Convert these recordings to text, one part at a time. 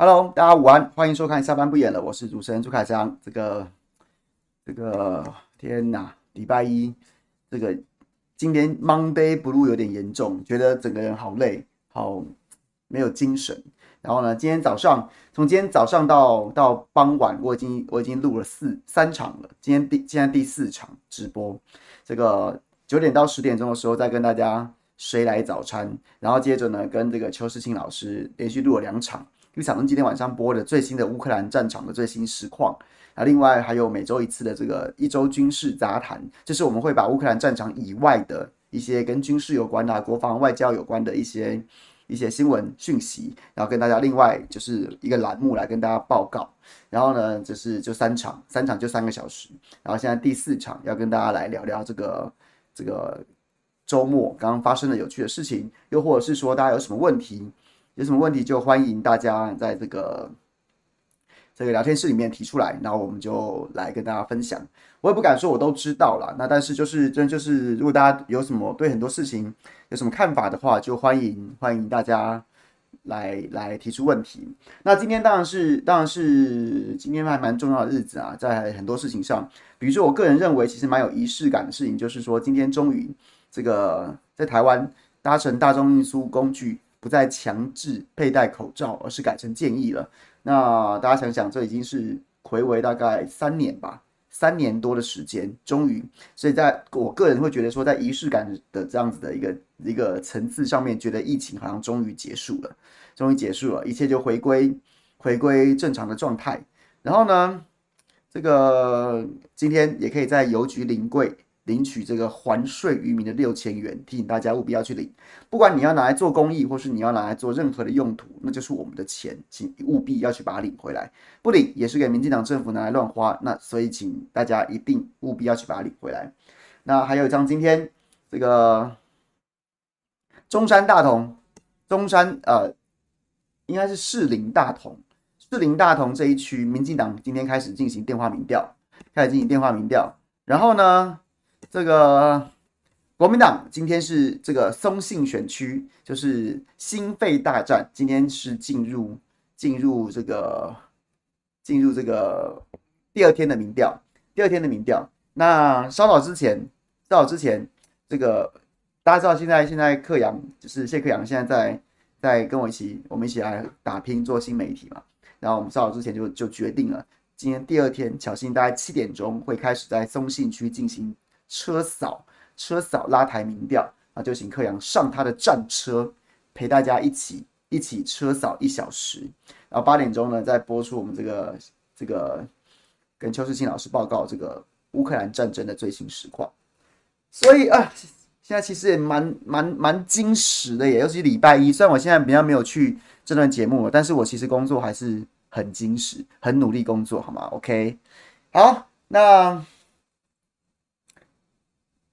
Hello，大家午安，欢迎收看下班不演了，我是主持人朱凯翔。这个这个天哪，礼拜一，这个今天 Monday Blue 有点严重，觉得整个人好累，好没有精神。然后呢，今天早上从今天早上到到傍晚，我已经我已经录了四三场了，今天第现在第四场直播，这个九点到十点钟的时候再跟大家谁来早餐，然后接着呢跟这个邱世清老师连续录了两场。一场是今天晚上播的最新的乌克兰战场的最新实况，啊，另外还有每周一次的这个一周军事杂谈，就是我们会把乌克兰战场以外的一些跟军事有关的、国防外交有关的一些一些新闻讯息，然后跟大家另外就是一个栏目来跟大家报告。然后呢，就是就三场，三场就三个小时。然后现在第四场要跟大家来聊聊这个这个周末刚刚发生的有趣的事情，又或者是说大家有什么问题。有什么问题就欢迎大家在这个这个聊天室里面提出来，然后我们就来跟大家分享。我也不敢说我都知道了，那但是就是真就是，如果大家有什么对很多事情有什么看法的话，就欢迎欢迎大家来来提出问题。那今天当然是当然是今天还蛮重要的日子啊，在很多事情上，比如说我个人认为其实蛮有仪式感的事情，就是说今天终于这个在台湾搭乘大众运输工具。不再强制佩戴口罩，而是改成建议了。那大家想想，这已经是回违大概三年吧，三年多的时间，终于。所以，在我个人会觉得说，在仪式感的这样子的一个一个层次上面，觉得疫情好像终于结束了，终于结束了，一切就回归回归正常的状态。然后呢，这个今天也可以在邮局临柜。领取这个还税于民的六千元，提醒大家务必要去领。不管你要拿来做公益，或是你要拿来做任何的用途，那就是我们的钱，请务必要去把它领回来。不领也是给民进党政府拿来乱花。那所以请大家一定务必要去把它领回来。那还有一张今天这个中山大同，中山呃应该是士林大同，士林大同这一区，民进党今天开始进行电话民调，开始进行电话民调，然后呢？这个国民党今天是这个松信选区，就是心肺大战。今天是进入进入这个进入这个第二天的民调，第二天的民调。那稍早之前，稍早之前，这个大家知道，现在现在克阳就是谢克阳，现在在在跟我一起，我们一起来打拼做新媒体嘛。然后我们稍早之前就就决定了，今天第二天，巧心大概七点钟会开始在松信区进行。车扫车扫拉抬民调啊，就请柯阳上他的战车，陪大家一起一起车扫一小时。然后八点钟呢，再播出我们这个这个跟邱世清老师报告这个乌克兰战争的最新实况。所以啊，现在其实也蛮蛮蛮精实的耶，尤其礼拜一。虽然我现在比较没有去这段节目了，但是我其实工作还是很精实，很努力工作，好吗？OK，好，那。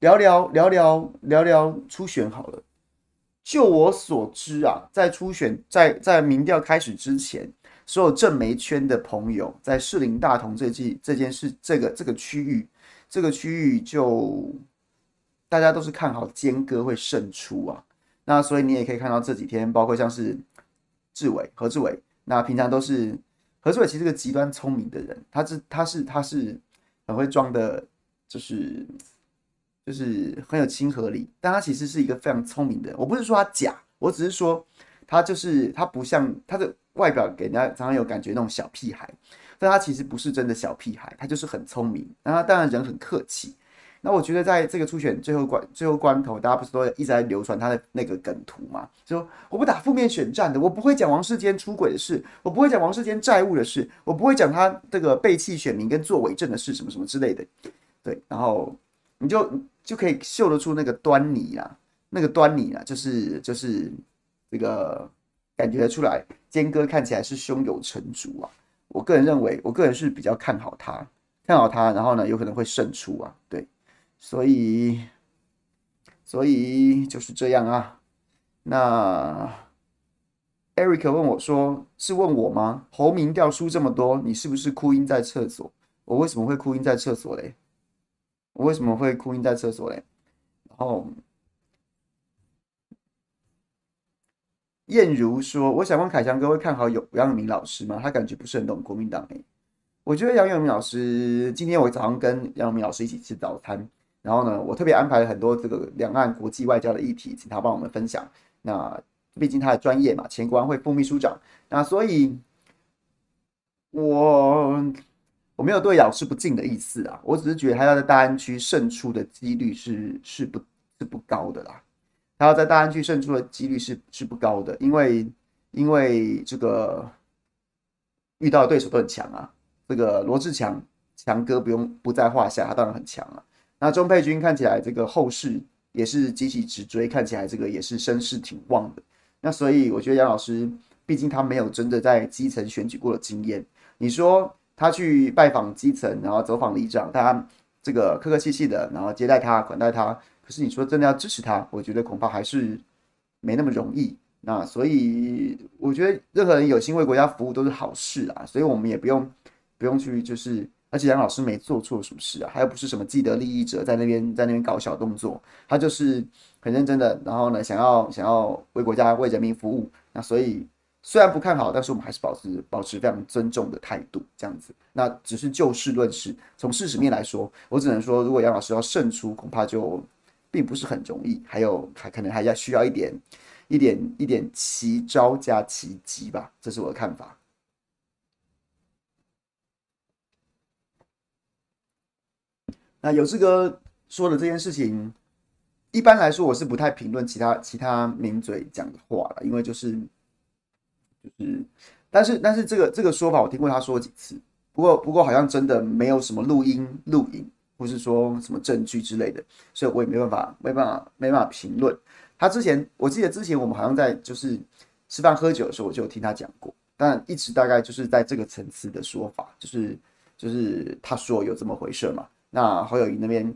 聊聊聊聊聊聊初选好了。就我所知啊，在初选在在民调开始之前，所有正媒圈的朋友在士林大同这季这件事这个这个区域这个区域就大家都是看好坚哥会胜出啊。那所以你也可以看到这几天，包括像是志伟何志伟，那平常都是何志伟其实个极端聪明的人，他是他是他是很会装的，就是。就是很有亲和力，但他其实是一个非常聪明的人。我不是说他假，我只是说他就是他不像他的外表给人家常常有感觉那种小屁孩，但他其实不是真的小屁孩，他就是很聪明。那他当然人很客气。那我觉得在这个初选最后关最后关头，大家不是都一直在流传他的那个梗图吗？就说我不打负面选战的，我不会讲王世坚出轨的事，我不会讲王世坚债务的事，我不会讲他这个背弃选民跟做伪证的事，什么什么之类的。对，然后你就。就可以嗅得出那个端倪啊，那个端倪啊，就是就是这个感觉出来，坚哥看起来是胸有成竹啊。我个人认为，我个人是比较看好他，看好他，然后呢，有可能会胜出啊。对，所以所以就是这样啊。那 Eric 问我说：“是问我吗？侯明调书这么多，你是不是哭晕在厕所？我为什么会哭晕在厕所嘞？”我为什么会哭晕在厕所嘞？然后燕如说：“我想问凯翔哥会看好有杨永明老师吗？他感觉不是很懂国民党诶、我觉得杨永明老师，今天我早上跟杨永明老师一起吃早餐，然后呢，我特别安排了很多这个两岸国际外交的议题，请他帮我们分享。那毕竟他的专业嘛，前国安会副秘书长，那所以我我没有对老师不敬的意思啊，我只是觉得他要在大安区胜出的几率是是不是不高的啦。”他要在大安区胜出的几率是是不高的，因为因为这个遇到的对手都很强啊。这个罗志强强哥不用不在话下，他当然很强啊。那钟佩君看起来这个后势也是急起直追，看起来这个也是声势挺旺的。那所以我觉得杨老师，毕竟他没有真的在基层选举过的经验。你说他去拜访基层，然后走访里长，大家这个客客气气的，然后接待他款待他。可是你说真的要支持他，我觉得恐怕还是没那么容易。那所以我觉得任何人有心为国家服务都是好事啊，所以我们也不用不用去就是，而且杨老师没做错什么事啊，他又不是什么既得利益者在那边在那边搞小动作，他就是很认真的，然后呢想要想要为国家为人民服务。那所以虽然不看好，但是我们还是保持保持非常尊重的态度，这样子。那只是就事论事，从事实面来说，我只能说，如果杨老师要胜出，恐怕就。并不是很容易，还有还可能还要需要一点一点一点奇招加奇迹吧，这是我的看法。那有志哥说的这件事情，一般来说我是不太评论其他其他名嘴讲的话了，因为就是就是，但是但是这个这个说法我听过他说几次，不过不过好像真的没有什么录音录影。或是说什么证据之类的，所以我也没办法，没办法，没办法评论。他之前，我记得之前我们好像在就是吃饭喝酒的时候，我就有听他讲过，但一直大概就是在这个层次的说法，就是就是他说有这么回事嘛。那侯友宜那边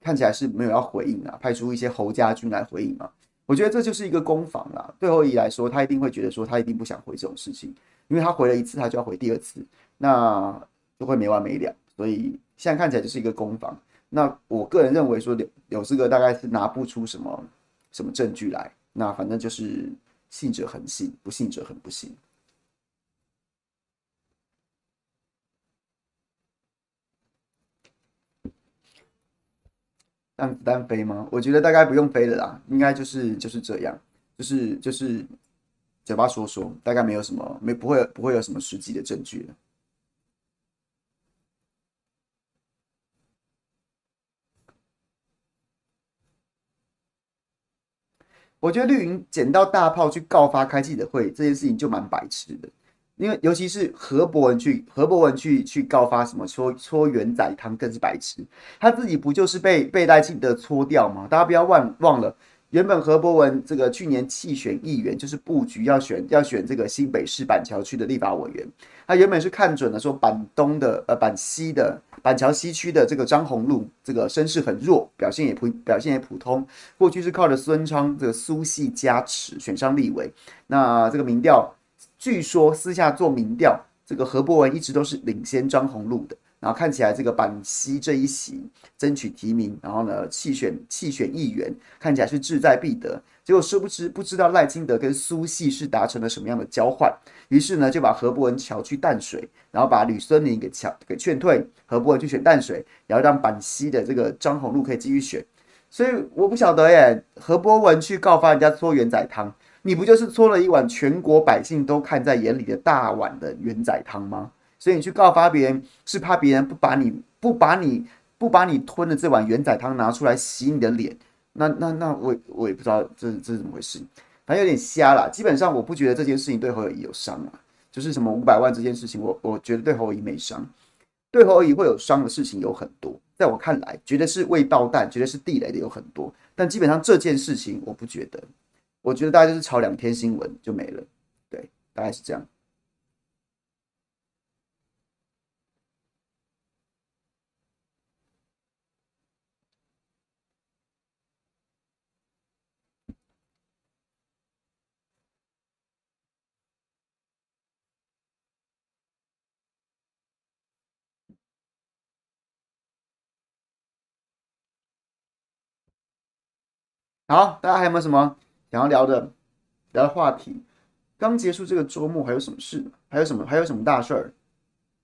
看起来是没有要回应啊，派出一些侯家军来回应嘛。我觉得这就是一个攻防啦。对后羿来说，他一定会觉得说他一定不想回这种事情，因为他回了一次，他就要回第二次，那就会没完没了。所以。现在看起来就是一个攻防，那我个人认为说，柳柳志哥大概是拿不出什么什么证据来，那反正就是信者恒信，不信者很不信。让子弹飞吗？我觉得大概不用飞了啦，应该就是就是这样，就是就是嘴巴说说，大概没有什么，没不会不会有什么实际的证据了。我觉得绿营捡到大炮去告发开记者会这件事情就蛮白痴的，因为尤其是何博文去何博文去去告发什么搓搓圆仔汤更是白痴，他自己不就是被被赖清德搓掉吗？大家不要忘忘了。原本何博文这个去年弃选议员，就是布局要选要选这个新北市板桥区的立法委员。他原本是看准了说板东的呃板西的板桥西区的这个张宏陆，这个声势很弱，表现也普表现也普通。过去是靠着孙昌这个苏系加持选上立委。那这个民调，据说私下做民调，这个何博文一直都是领先张宏陆的。然后看起来这个板西这一席争取提名，然后呢弃选弃选议员，看起来是志在必得。结果殊不知不知道赖清德跟苏系是达成了什么样的交换，于是呢就把何博文调去淡水，然后把吕孙林给乔给劝退，何博文去选淡水，然后让板西的这个张宏陆可以继续选。所以我不晓得耶，何博文去告发人家搓圆仔汤，你不就是搓了一碗全国百姓都看在眼里的大碗的圆仔汤吗？所以你去告发别人，是怕别人不把你不把你不把你吞的这碗圆仔汤拿出来洗你的脸，那那那我我也不知道这这是怎么回事，反正有点瞎啦。基本上我不觉得这件事情对侯友宜有伤啊，就是什么五百万这件事情，我我觉得对侯友宜没伤，对侯友宜会有伤的事情有很多，在我看来，觉得是未爆弹，觉得是地雷的有很多，但基本上这件事情我不觉得，我觉得大概就是炒两天新闻就没了，对，大概是这样。好，大家还有没有什么想要聊的？聊的话题。刚结束这个周末，还有什么事？还有什么？还有什么大事儿？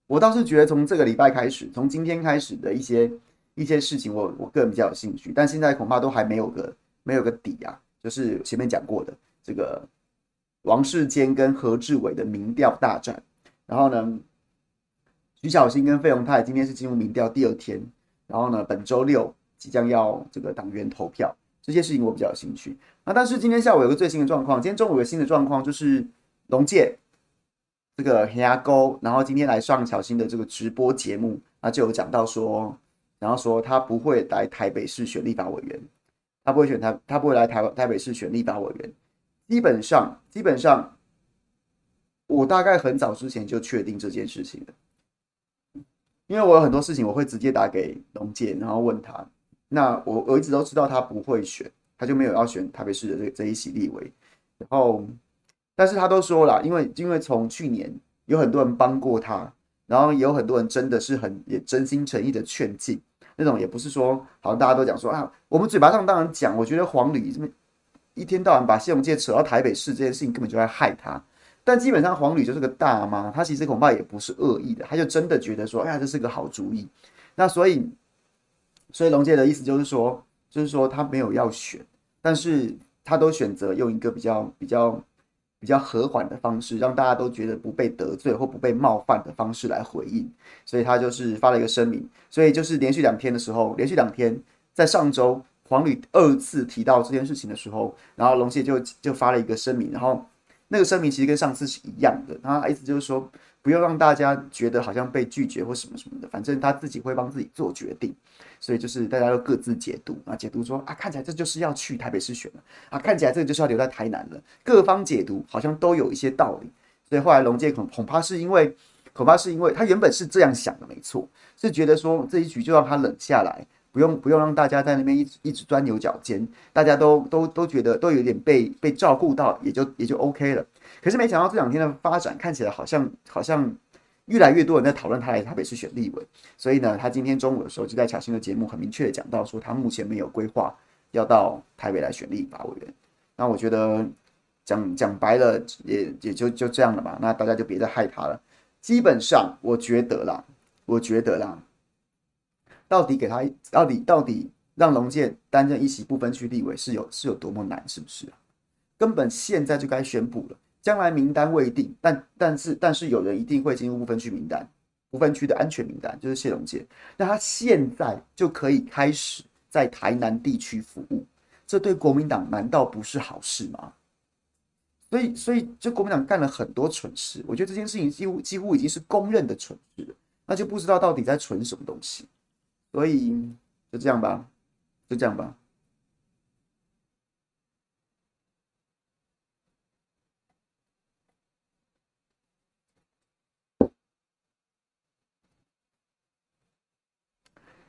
我倒是觉得从这个礼拜开始，从今天开始的一些一些事情我，我我个人比较有兴趣。但现在恐怕都还没有个没有个底啊。就是前面讲过的这个王世坚跟何志伟的民调大战。然后呢，徐小新跟费鸿泰今天是进入民调第二天。然后呢，本周六即将要这个党员投票。这些事情我比较有兴趣。啊，但是今天下午有个最新的状况，今天中午有个新的状况，就是龙介这个黑牙沟，然后今天来上小新的这个直播节目，啊，就有讲到说，然后说他不会来台北市选立法委员，他不会选他，他不会来台台北市选立法委员，基本上基本上，我大概很早之前就确定这件事情了，因为我有很多事情我会直接打给龙介，然后问他。那我我一直都知道他不会选，他就没有要选台北市的这这一席立委。然后，但是他都说了，因为因为从去年有很多人帮过他，然后也有很多人真的是很也真心诚意的劝进，那种也不是说好像大家都讲说啊，我们嘴巴上当然讲，我觉得黄旅这么一天到晚把谢龙介扯到台北市这件事情根本就在害他。但基本上黄旅就是个大妈，他其实恐怕也不是恶意的，他就真的觉得说，哎呀，这是个好主意。那所以。所以龙介的意思就是说，就是说他没有要选，但是他都选择用一个比较比较比较和缓的方式，让大家都觉得不被得罪或不被冒犯的方式来回应。所以他就是发了一个声明。所以就是连续两天的时候，连续两天在上周黄旅二次提到这件事情的时候，然后龙介就就发了一个声明，然后那个声明其实跟上次是一样的，他意思就是说不要让大家觉得好像被拒绝或什么什么的，反正他自己会帮自己做决定。所以就是大家都各自解读啊，解读说啊，看起来这就是要去台北市选了啊，看起来这个就是要留在台南了。各方解读好像都有一些道理，所以后来龙介恐恐怕是因为，恐怕是因为他原本是这样想的，没错，是觉得说这一局就让他冷下来，不用不用让大家在那边一直一直钻牛角尖，大家都都都觉得都有点被被照顾到，也就也就 OK 了。可是没想到这两天的发展看起来好像好像。越来越多人在讨论他来台北市选立委，所以呢，他今天中午的时候就在小新的节目很明确的讲到说，他目前没有规划要到台北来选立法委员。那我觉得讲讲白了也也就就这样了吧，那大家就别再害他了。基本上我觉得啦，我觉得啦，到底给他到底到底让龙介担任一席不分区立委是有是有多么难，是不是？根本现在就该宣布了。将来名单未定，但但是但是有人一定会进入不分区名单，不分区的安全名单就是谢龙介。那他现在就可以开始在台南地区服务，这对国民党难道不是好事吗？所以所以这国民党干了很多蠢事，我觉得这件事情几乎几乎已经是公认的蠢事了，那就不知道到底在蠢什么东西。所以就这样吧，就这样吧。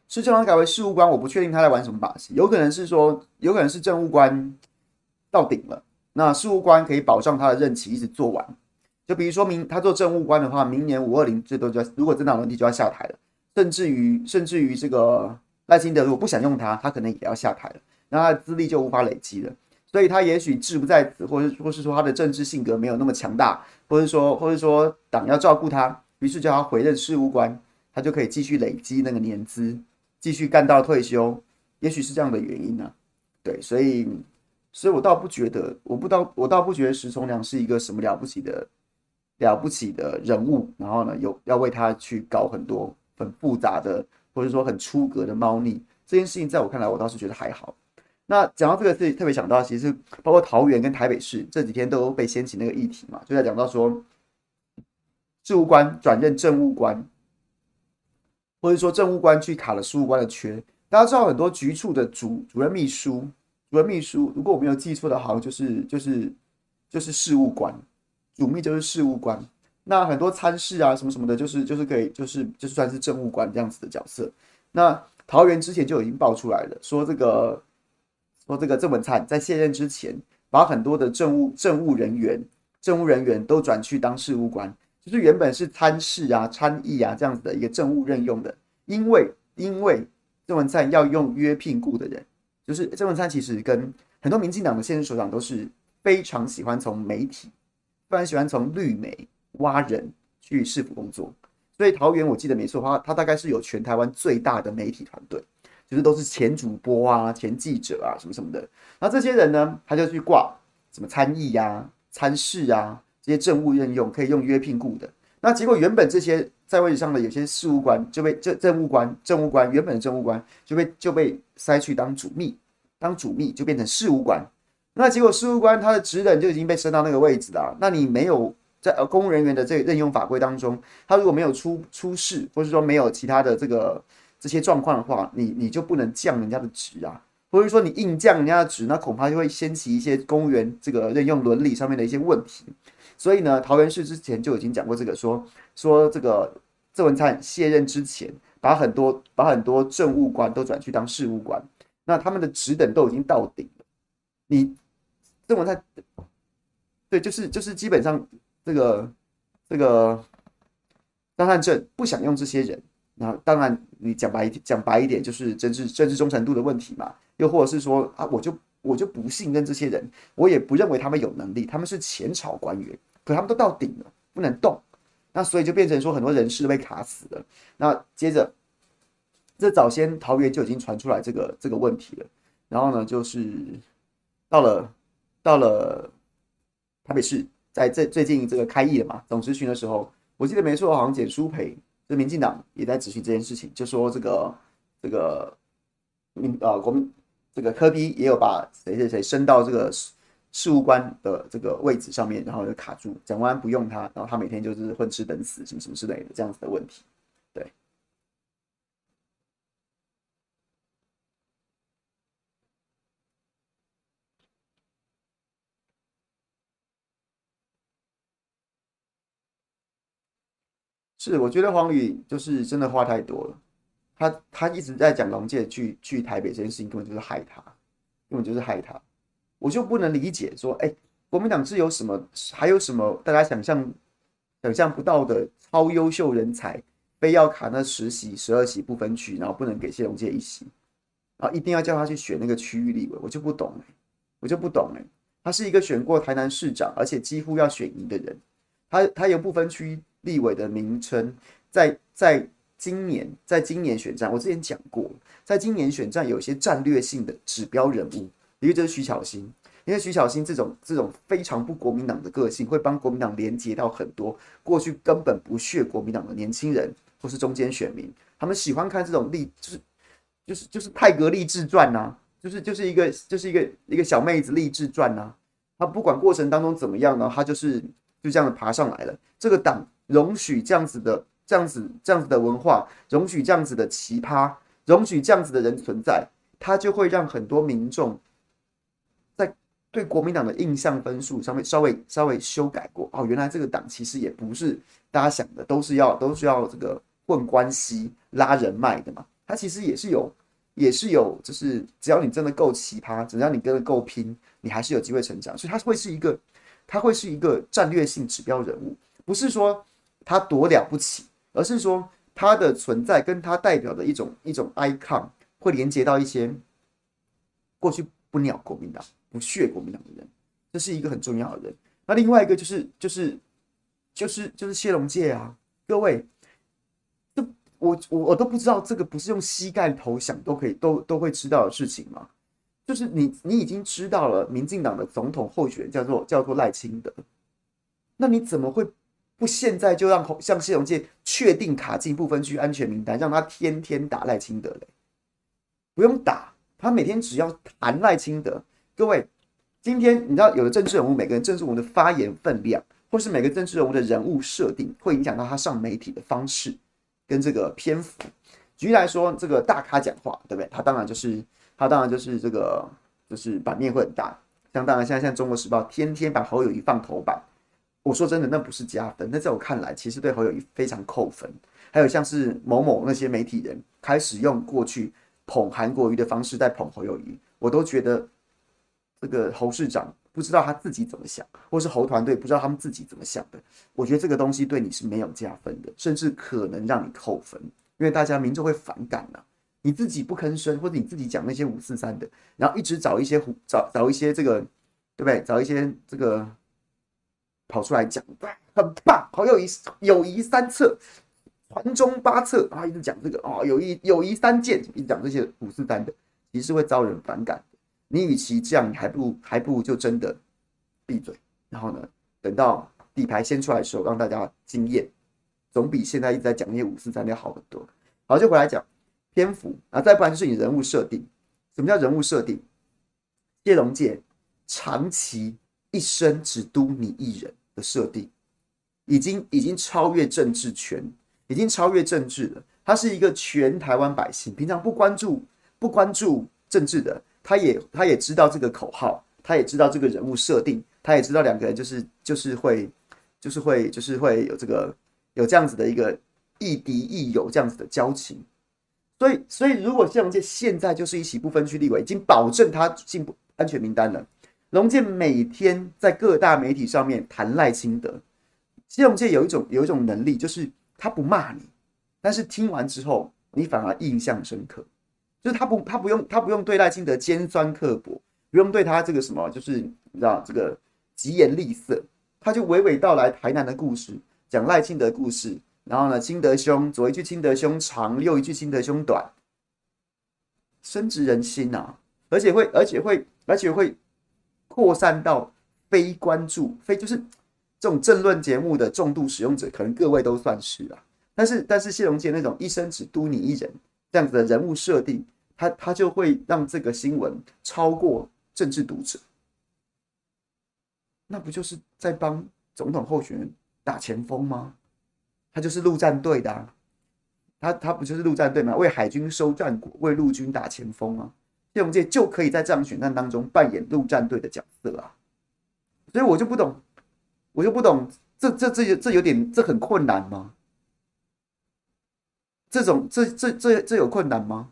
是正荣改为事务官，我不确定他在玩什么把戏，有可能是说，有可能是政务官到顶了，那事务官可以保障他的任期一直做完。就比如说明他做政务官的话，明年五二零最多就要，如果政党轮替就要下台了，甚至于甚至于这个赖清德如果不想用他，他可能也要下台了，那他的资历就无法累积了。所以他也许志不在此，或是或是说他的政治性格没有那么强大，或者说或者说党要照顾他，于是叫他回任事务官，他就可以继续累积那个年资。继续干到退休，也许是这样的原因呢、对，所以，所以我倒不觉得，我不倒，我倒不觉得石崇良是一个什么了不起的、了不起的人物。然后呢，有要为他去搞很多很复杂的，或者说很出格的猫腻。这件事情在我看来，我倒是觉得还好。那讲到这个，事特别想到，其实包括桃园跟台北市这几天都被掀起那个议题嘛，就在讲到说，事务官转任政务官。或者说政务官去卡了事务官的缺，大家知道很多局处的主主任秘书、主任秘书，如果我没有记错的，好像就是就是就是事务官，主秘就是事务官。那很多参事啊什么什么的，就是就是可以就是就算是政务官这样子的角色。那桃园之前就已经爆出来了，说这个说这个郑文灿在卸任之前，把很多的政务政务人员政务人员都转去当事务官。就是原本是参事啊、参议啊这样子的一个政务任用的，因为因为郑文灿要用约聘雇的人，就是郑文灿其实跟很多民进党的现任首长都是非常喜欢从媒体，非常喜欢从绿媒挖人去市府工作。所以桃园我记得没错的话，他大概是有全台湾最大的媒体团队，就是都是前主播啊、前记者啊什么什么的。那这些人呢，他就去挂什么参议呀、啊、参事啊这些政务任用，可以用约聘雇的。那结果原本这些在位置上的有些事务官就被政政务官、政务官原本的政务官就被就被塞去当主秘，当主秘就变成事务官。那结果事务官他的职等就已经被升到那个位置了。那你没有在呃公务人员的这个任用法规当中，他如果没有出出事，或是说没有其他的这个这些状况的话，你你就不能降人家的职啊，或者说你硬降人家的职，那恐怕就会掀起一些公务员这个任用伦理上面的一些问题。所以呢，桃园市之前就已经讲过这个说，说这个郑文灿卸任之前，把很多把很多政务官都转去当事务官，那他们的职等都已经到顶了。你郑文灿，对，就是就是基本上这个这个张善政不想用这些人，那当然你讲白讲白一点，就是政治政治忠诚度的问题嘛，又或者是说啊，我就我就不信任这些人，我也不认为他们有能力，他们是前朝官员。可他们都到顶了，不能动，那所以就变成说很多人事都被卡死了。那接着，这早先桃园就已经传出来这个这个问题了。然后呢，就是到了到了台北市，在这最近这个开议了嘛，总咨询的时候，我记得没错，好像简舒培，这民进党也在咨询这件事情，就说这个这个民呃国民这个柯 P 也有把谁谁谁升到这个。事务官的这个位置上面，然后就卡住，蒋万安不用他，然后他每天就是混吃等死，什么什么之类的这样子的问题。对，是我觉得黄宇就是真的话太多了，他他一直在讲龙介去去台北这件事情，根本就是害他，根本就是害他。我就不能理解说，哎，国民党是有什么，还有什么大家想象想象不到的超优秀人才，非要卡那十席、十二席不分区，然后不能给谢龙介一席，然后一定要叫他去选那个区域立委，我就不懂哎，我就不懂哎，他是一个选过台南市长，而且几乎要选赢的人，他他有不分区立委的名称，在在今年，在今年选战，我之前讲过，在今年选战有一些战略性的指标人物。一个就是徐巧芯，因为徐巧芯这种这种非常不国民党的个性，会帮国民党连接到很多过去根本不屑国民党的年轻人或是中间选民，他们喜欢看这种励，就是就是就是泰格励志传呐，就是就是一个就是一个一个小妹子励志传呐，他不管过程当中怎么样呢，他就是就这样爬上来了。这个党容许这样子的这样子这样子的文化，容许这样子的奇葩，容许这样子的人存在，他就会让很多民众。对国民党的印象分数稍微稍微稍微修改过哦，原来这个党其实也不是大家想的，都是要都是要这个混关系拉人脉的嘛。他其实也是有也是有，就是只要你真的够奇葩，只要你跟的够拼，你还是有机会成长。所以他会是一个他会是一个战略性指标人物，不是说他多了不起，而是说他的存在跟他代表的一种一种 icon 会连接到一些过去不鸟国民党。不屑国民党的人，这是一个很重要的人。那另外一个就是就是就是就是谢龙介啊，各位，这我我我都不知道这个不是用膝盖投降都可以都都会知道的事情吗？就是你你已经知道了，民进党的总统候选人叫做叫做赖清德，那你怎么会不现在就让像谢龙介确定卡进不分区安全名单，让他天天打赖清德嘞？不用打，他每天只要谈赖清德。各位，今天你知道有的政治人物，每个人政治人物的发言分量，或是每个政治人物的人物设定，会影响到他上媒体的方式跟这个篇幅。举例来说，这个大咖讲话，对不对？他当然就是他当然就是这个就是版面会很大。像当然现在像《中国时报》天天把侯友谊放头版，我说真的，那不是加分，那在我看来，其实对侯友谊非常扣分。还有像是某某那些媒体人开始用过去捧韩国瑜的方式在捧侯友谊，我都觉得。这个侯市长不知道他自己怎么想，或是侯团队不知道他们自己怎么想的。我觉得这个东西对你是没有加分的，甚至可能让你扣分，因为大家民众会反感呐、啊。你自己不吭声，或者你自己讲那些五四三的，然后一直找一些胡找找一些这个对不对？找一些这个跑出来讲，很棒，好友谊友谊三策，环中八策啊，一直讲这个哦，友谊友谊三件，一直讲这些五四三的，其实会招人反感。你与其这样，你还不如还不如就真的闭嘴，然后呢，等到底牌先出来的时候，让大家惊艳，总比现在一直在讲那些五四三的要好很多。好，就回来讲篇幅啊，再不然就是你人物设定。什么叫人物设定？谢龙介长期一生只督你一人的设定，已经已经超越政治权，已经超越政治了。他是一个全台湾百姓，平常不关注不关注政治的。他也他也知道这个口号，他也知道这个人物设定，他也知道两个人就是就是会就是会就是会有这个有这样子的一个亦敌亦友这样子的交情，所以所以如果谢龙介现在就是一起不分区立委，已经保证他进不安全名单了。龙介每天在各大媒体上面谈赖清德，谢龙介有一种有一种能力，就是他不骂你，但是听完之后你反而印象深刻。就是他不，他不用，他不用对赖清德尖酸刻薄，不用对他这个什么，就是你知道这个疾言厉色，他就娓娓道来台南的故事，讲赖清德故事，然后呢，清德兄左一句清德兄长，右一句清德兄短，深植人心啊，而且会，而且会，而且会扩散到非关注，非就是这种政论节目的重度使用者，可能各位都算是啊，但是，但是谢龙介那种一生只督你一人。这样子的人物设定，他他就会让这个新闻超过政治读者，那不就是在帮总统候选人打前锋吗？他就是陆战队的啊，他他不就是陆战队吗？为海军收战果，为陆军打前锋啊！谢龙介就可以在这场选战当中扮演陆战队的角色啊！所以我就不懂，我就不懂，这这这这有点，这很困难吗？这种这这这这有困难吗？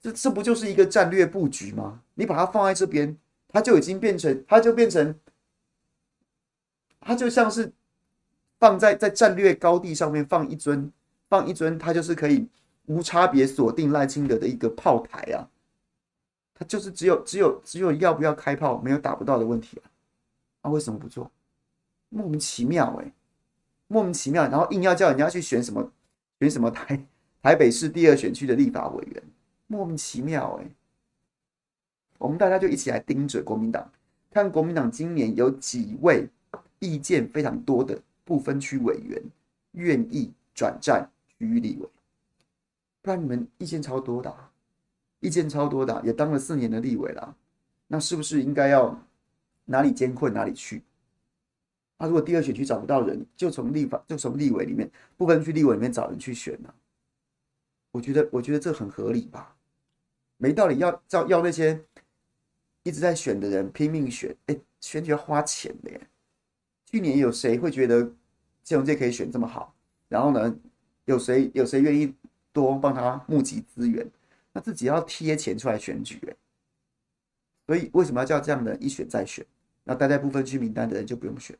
这这不就是一个战略布局吗？你把它放在这边，它就已经变成，它就变成，它就像是放在在战略高地上面放一尊，放一尊，它就是可以无差别锁定赖清德的一个炮台啊！它就是只有只有只有要不要开炮，没有打不到的问题啊！那为什么不做？莫名其妙哎，莫名其妙，然后硬要叫人家去选什么？选什么台台北市第二选区的立法委员，莫名其妙哎！我们大家就一起来盯着国民党，看国民党今年有几位意见非常多的不分区委员愿意转战区域立委，不然你们意见超多的，意见超多的，也当了四年的立委了，那是不是应该要哪里艰困哪里去？他、如果第二选区找不到人，就从立法，就从立委里面不分区立委里面找人去选呢、我觉得，我觉得这很合理吧？没道理要要要那些一直在选的人拼命选，哎，选举要花钱的耶。去年有谁会觉得谢龙介可以选这么好？然后呢，有谁有谁愿意多帮他募集资源？那自己要贴钱出来选举，哎，所以为什么要叫这样的一选再选？那待在不分区名单的人就不用选。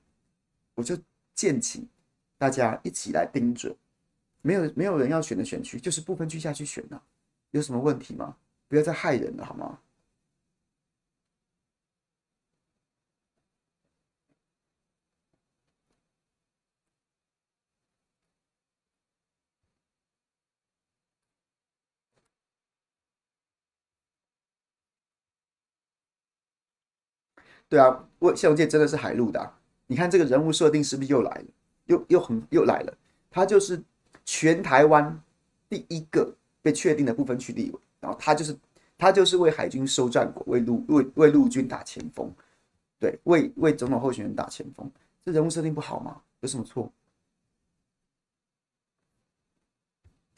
我就建请大家一起来盯着，没有没有人要选的选区，就是不分区下去选啊，有什么问题吗？不要再害人了好吗？对啊，我谢龙介真的是海陆的。你看这个人物设定是不是又来了？又又很又来了。他就是全台湾第一个被确定的部分区立委，然后他就是他就是为海军收战果，为陆为为陆军打前锋，对，为为总统候选人打前锋。这人物设定不好吗？有什么错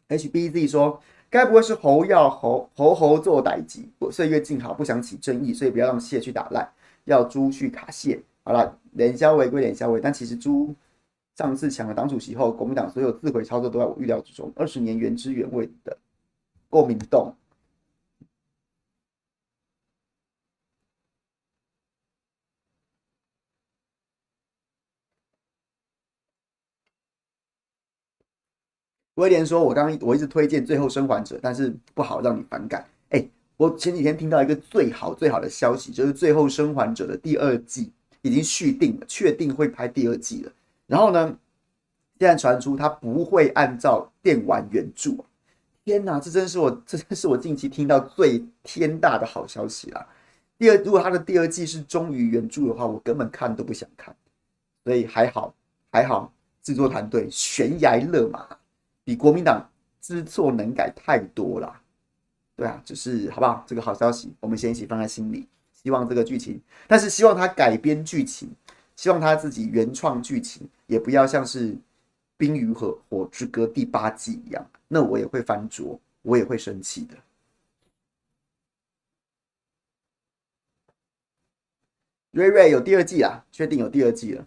？HBZ 说，该不会是侯要侯侯侯做代志？岁月静好，不想起争议，所以不要让谢去打赖，要朱去卡谢。好了，脸消违规脸消委，但其实朱上次抢了党主席后，国民党所有自毁操作都在我预料之中。二十年原汁原味的国民党。威廉说：“我刚刚我一直推荐最后生还者，但是不好让你反感。哎，我前几天听到一个最好最好的消息，就是《最后生还者》的第二季已经续订了，确定会拍第二季了。然后呢，现在传出他不会按照电玩原著。天哪，这真是我 这真是我近期听到最天大的好消息啦！第二，如果他的第二季是忠于原著的话，我根本看都不想看。所以还好还好，制作团队悬崖勒马，比国民党知错能改太多了。对啊，就是好不好？这个好消息，我们先一起放在心里。希望这个剧情，但是希望他改编剧情，希望他自己原创剧情，也不要像是《冰与火火之歌》第八季一样，那我也会翻桌，我也会生气的。瑞瑞有第二季啊，确定有第二季了。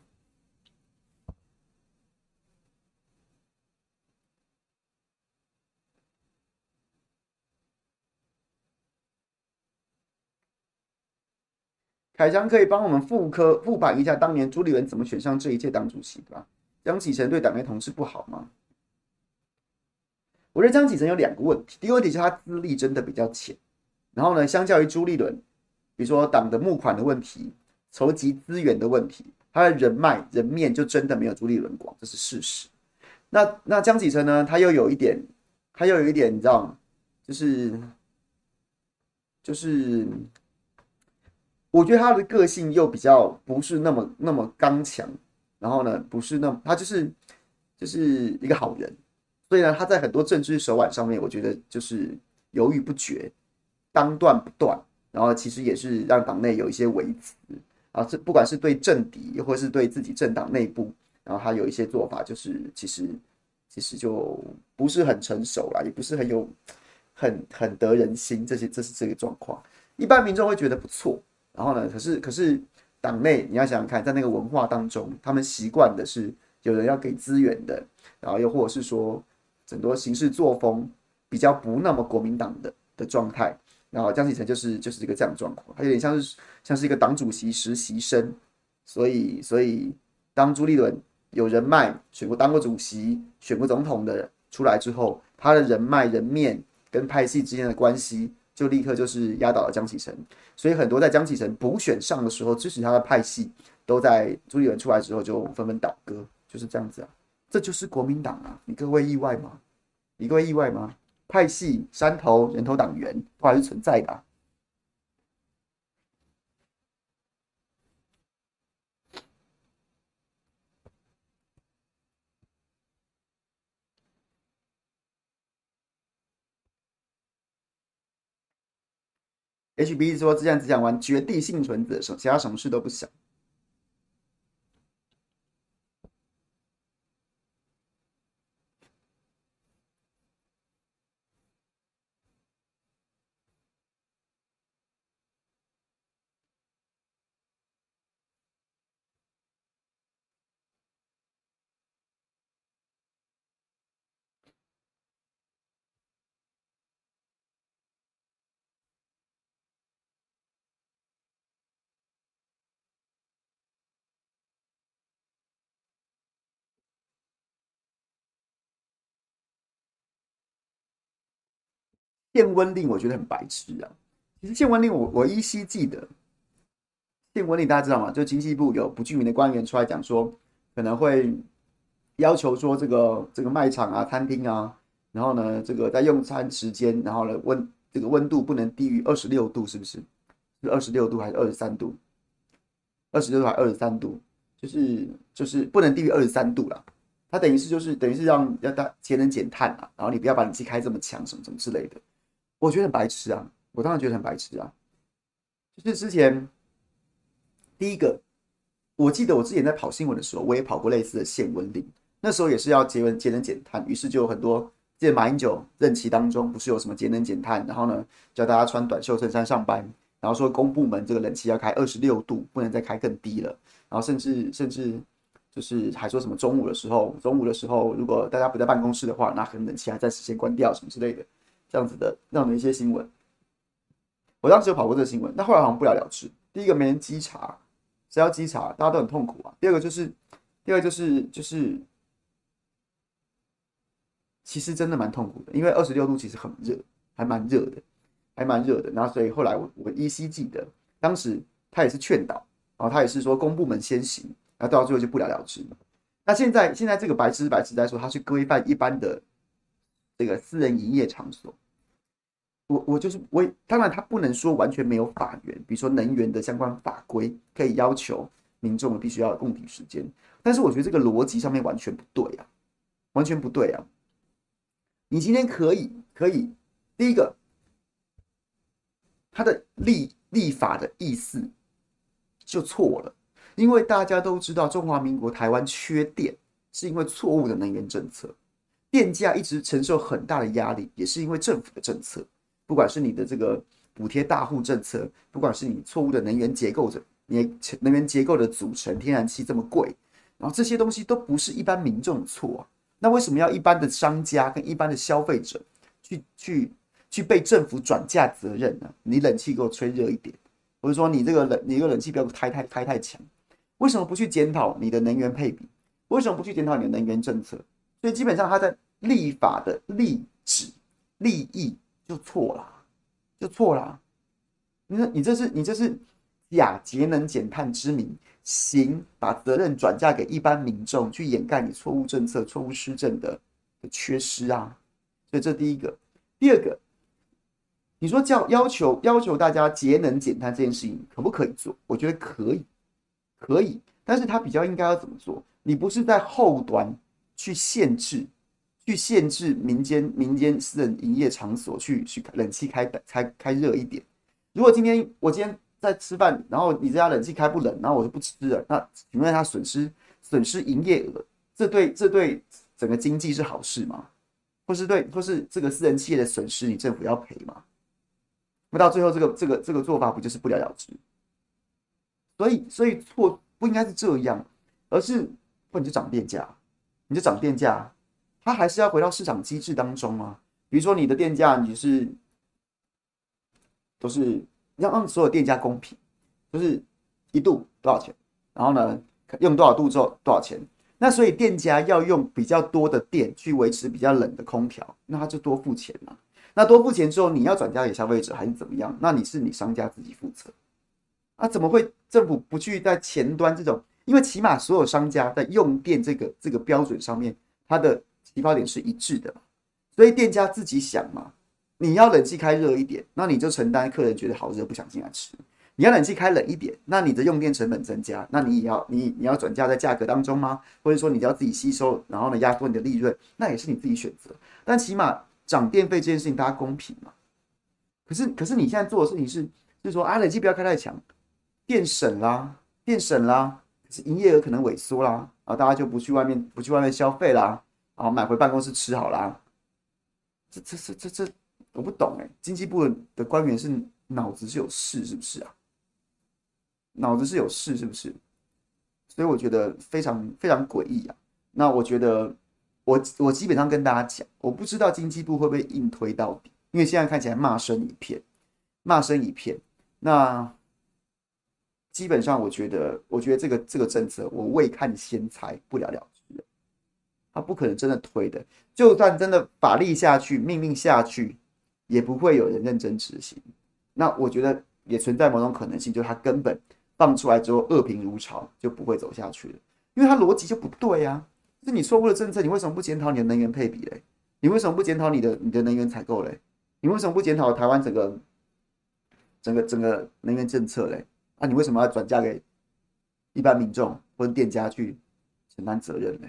凯强可以帮我们复刻复盘一下当年朱立伦怎么选上这一届党主席，对吧？江启臣对党内同事不好吗？我觉得江启臣有两个问题，第一个问题是他资历真的比较浅，然后呢，相较于朱立伦，比如说党的募款的问题、筹集资源的问题，他的人脉人面就真的没有朱立伦广，这是事实。那那江启臣呢？他又有一点，他又有一点，你知道吗？就是就是。我觉得他的个性又比较不是那么那么刚强，然后呢，不是那么他就是就是一个好人，所以呢，他在很多政治手腕上面，我觉得就是犹豫不决，当断不断，然后其实也是让党内有一些微词啊，这不管是对政敌，或是对自己政党内部，然后他有一些做法，就是其实其实就不是很成熟啦，也不是很有很很得人心，这些这是这个状况，一般民众会觉得不错。然后呢？可是可是党内你要想想看，在那个文化当中，他们习惯的是有人要给资源的，然后又或者是说很多行事作风比较不那么国民党的的状态。然后江启臣就是就是一个这样状况，他有点像是像是一个党主席实习生，所以所以当朱立伦有人脉选过当过主席、选过总统的出来之后，他的人脉人面跟派系之间的关系。就立刻就是压倒了江启臣，所以很多在江启臣补选上的时候支持他的派系，都在朱立伦出来之后就纷纷倒戈，就是这样子啊，这就是国民党啊，你各位意外吗？你各位意外吗？派系、山头、人头党员都还是存在的。HB 说：“之前只想玩绝地幸存者，其他什么事都不想。”限温令我觉得很白痴啊！其实限温令我我依稀记得，限温令大家知道吗？就经济部有不具名的官员出来讲说，可能会要求说这个这个卖场啊、餐厅啊，然后呢，这个在用餐时间，然后呢温这个温度不能低于二十六度，是不是？是二十六度还是二十三度？二十六度还是二十三度？就是就是不能低于二十三度了。它等于是就是等于是让要大节能减碳啊，然后你不要把冷气开这么强，什么什么之类的。我觉得很白痴啊！我当然觉得很白痴啊！就是之前第一个，我记得我之前在跑新闻的时候，我也跑过类似的限温令，那时候也是要节能节能减碳，于是就有很多，记得马英九任期当中不是有什么节能减碳，然后呢叫大家穿短袖衬衫上班，然后说公部门这个冷气要开二十六度，不能再开更低了，然后甚至甚至就是还说什么中午的时候，中午的时候如果大家不在办公室的话，那可能冷气还暂时先关掉什么之类的。这样子的那样的一些新闻，我当时有跑过这个新闻，但后来好像不了了之。第一个没人稽查，谁要稽查？大家都很痛苦啊。第二个就是，第二个就是就是，其实真的蛮痛苦的，因为二十六度其实很热，还蛮热的。还蛮热的。那所以后来我我依稀记得，当时他也是劝导，然后他也是说公部门先行，然后到最后就不了了之。那现在现在这个白痴白痴在说，他去规范一般的这个私人营业场所。我我就是我，当然他不能说完全没有法源，比如说能源的相关法规可以要求民众必须要有共体时间，但是我觉得这个逻辑上面完全不对啊，完全不对啊！你今天可以可以，第一个，他的立立法的意思就错了，因为大家都知道中华民国台湾缺电是因为错误的能源政策，电价一直承受很大的压力，也是因为政府的政策。不管是你的这个补贴大户政策，不管是你错误的能源结构的，你能源结构的组成，天然气这么贵，然后这些东西都不是一般民众的错啊。那为什么要一般的商家跟一般的消费者去去去被政府转嫁责任呢？你冷气给我吹热一点，或者说你这个冷你这个冷气不要开太开太强，为什么不去检讨你的能源配比？为什么不去检讨你的能源政策？所以基本上他在立法的立旨立意。就错了，就错了。你说你这是你这是假节能减碳之名，行把责任转嫁给一般民众，去掩盖你错误政策、错误施政的缺失啊。所以这第一个，第二个，你说叫要求要求大家节能减碳这件事情可不可以做？我觉得可以，可以。但是它比较应该要怎么做？你不是在后端去限制。去限制民间民间私人营业场所去去冷气开开开热一点。如果今天我今天在吃饭，然后你这家冷气开不冷，然后我就不吃了，那请问他损失损失营业额，这对这对整个经济是好事吗？或是对或是这个私人企业的损失，你政府要赔吗？那到最后这个这个这个做法不就是不了了之？所以所以错不应该是这样，而是不你就涨电价，你就涨电价。它还是要回到市场机制当中啊，比如说你的电价，你是都是要让所有电价公平，就是一度多少钱，然后呢用多少度之后多少钱，那所以店家要用比较多的电去维持比较冷的空调，那他就多付钱嘛。那多付钱之后，你要转嫁给消费者还是怎么样？那你是你商家自己负责啊？怎么会政府不去在前端这种？因为起码所有商家在用电这个这个标准上面，它的。起跑点是一致的，所以店家自己想嘛，你要冷气开热一点，那你就承担客人觉得好热不想进来吃；你要冷气开冷一点，那你的用电成本增加，那你也要你你要转嫁在价格当中吗？或者说你要自己吸收，然后呢压缩你的利润，那也是你自己选择。但起码涨电费这件事情大家公平嘛。可是可是你现在做的事情是，就是说啊冷气不要开太强，电省啦，电省啦，是营业额可能萎缩啦，然后大家就不去外面不去外面消费啦。啊，买回办公室吃好啦。这、这、这、这、这，我不懂哎。经济部的官员是脑子是有事是不是啊？脑子是有事是不是？所以我觉得非常非常诡异啊。那我觉得我我基本上跟大家讲，我不知道经济部会不会硬推到底，因为现在看起来骂声一片，骂声一片。那基本上我觉得，我觉得这个这个政策，我未看先猜，不了了之。他不可能真的推的，就算真的法律下去，命令下去，也不会有人认真执行。那我觉得也存在某种可能性，就是他根本放出来之后恶评如潮，就不会走下去了，因为他逻辑就不对呀、啊。是你错误的政策，你为什么不检讨你的能源配比嘞？你为什么不检讨你的你的能源采购嘞？你为什么不检讨台湾整个整个整个能源政策嘞？啊，你为什么要转嫁给一般民众或者店家去承担责任呢？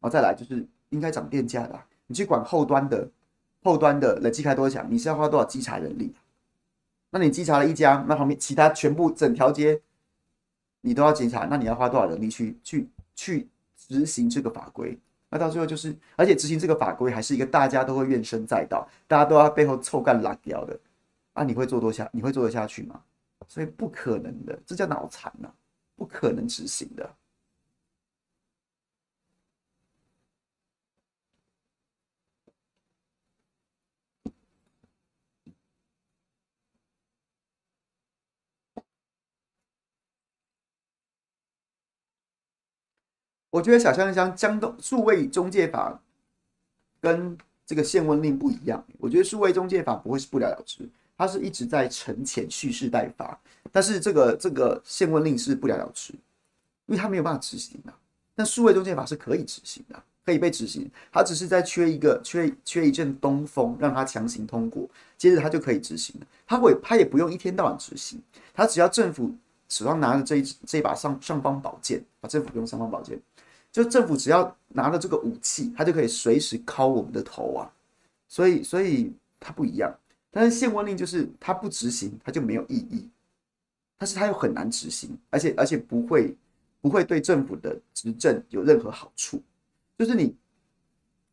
然后再来就是应该涨电价的，你去管后端的后端的冷气开多强，你是要花多少稽查人力？那你稽查了一家，那旁边其他全部整条街你都要稽查，那你要花多少人力去去去执行这个法规？那到最后就是，而且执行这个法规还是一个大家都会怨声载道，大家都要背后臭干辣椒的，啊，你会做多下？你会做得下去吗？所以不可能的，这叫脑残呐，不可能执行的。我觉得小香香江东数位中介法跟这个限温令不一样。我觉得数位中介法不会是不了了之，他是一直在沉潜蓄势待发。但是这个这个限温令是不了了之，因为他没有办法执行的。但数位中介法是可以执行的，可以被执行。他只是在缺一个缺缺一阵东风，让他强行通过，接着他就可以执行了。他会他也不用一天到晚执行，他只要政府手上拿着这一这一把上上方宝剑，啊政府不用上方宝剑，就政府只要拿了这个武器，他就可以随时敲我们的头啊。所以所以他不一样。但是限温令就是它不执行，它就没有意义。但是它又很难执行，而且而且不会不会对政府的执政有任何好处。就是你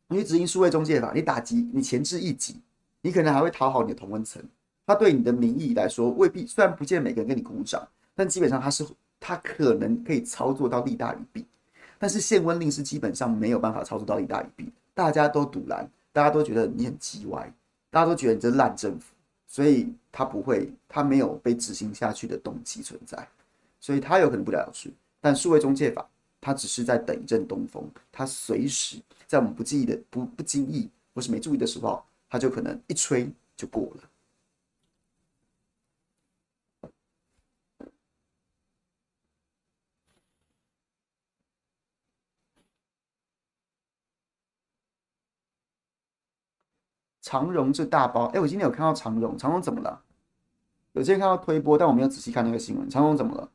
你执行数位中介法，你打击你前置一击，你可能还会讨好你的同温层。他对你的民意来说未必，虽然不见每个人跟你鼓掌，但基本上他是他可能可以操作到利大于弊。但是限温令是基本上没有办法操作到利大于弊，大家都堵拦，大家都觉得你很鸡歪，大家都觉得你这烂政府。所以他不会，他没有被执行下去的动机存在，所以他有可能不了了之。但数位中介法，他只是在等一阵东风，他随时在我们不记忆的不不经意或是没注意的时候，他就可能一吹就过了。长荣这大包，哎、我今天有看到长荣，长荣怎么了？有今天看到推播，但我没有仔细看那个新闻。长荣怎么了？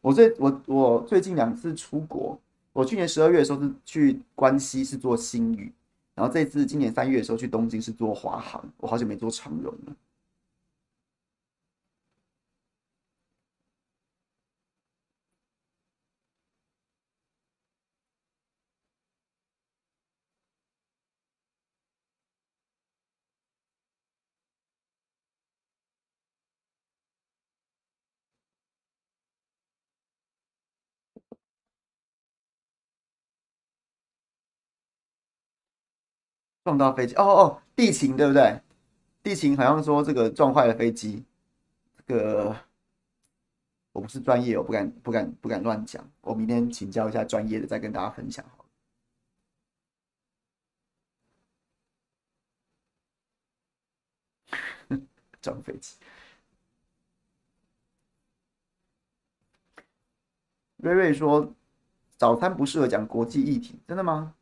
我最我我最近两次出国，我去年十二月的时候是去关西是做新宇，然后这次今年三月的时候去东京是做华航，我好久没做长荣了。撞到飞机哦哦，地勤对不对？地勤好像说这个撞坏了飞机，这个我不是专业，我不敢不敢不敢乱讲。我明天请教一下专业的，再跟大家分享。撞飞机，瑞瑞说早餐不适合讲国际议题，真的吗？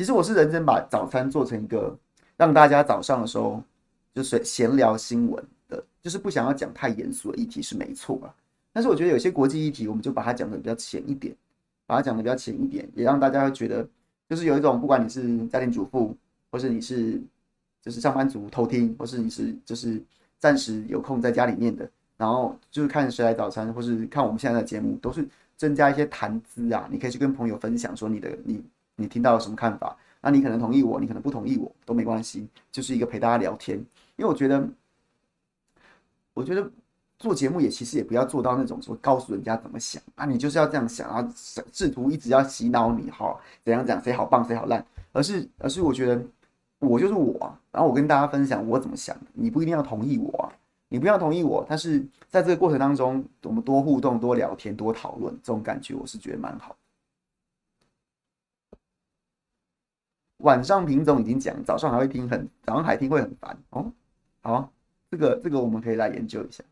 其实我是认真把早餐做成一个让大家早上的时候就是闲聊新闻的，就是不想要讲太严肃的议题是没错啊。但是我觉得有些国际议题，我们就把它讲的比较浅一点，把它讲的比较浅一点，也让大家会觉得就是有一种不管你是家庭主妇，或是你是就是上班族偷听，或是你是就是暂时有空在家里面的，然后就是看谁来早餐，或是看我们现在的节目，都是增加一些谈资啊。你可以去跟朋友分享说你的你。你听到了什么看法？那你可能同意我，你可能不同意我，都没关系，就是一个陪大家聊天。因为我觉得，我觉得做节目也其实也不要做到那种说告诉人家怎么想啊，你就是要这样想啊，试图一直要洗脑你哈，怎样讲谁好棒谁好烂，而是而是我觉得我就是我啊，然后我跟大家分享我怎么想，你不一定要同意我啊，你不要同意我，但是在这个过程当中，我们多互动、多聊天、多讨论，这种感觉我是觉得蛮好。晚上品种已经讲，早上还会听很，早上还听会很烦哦。好，这个这个我们可以来研究一下。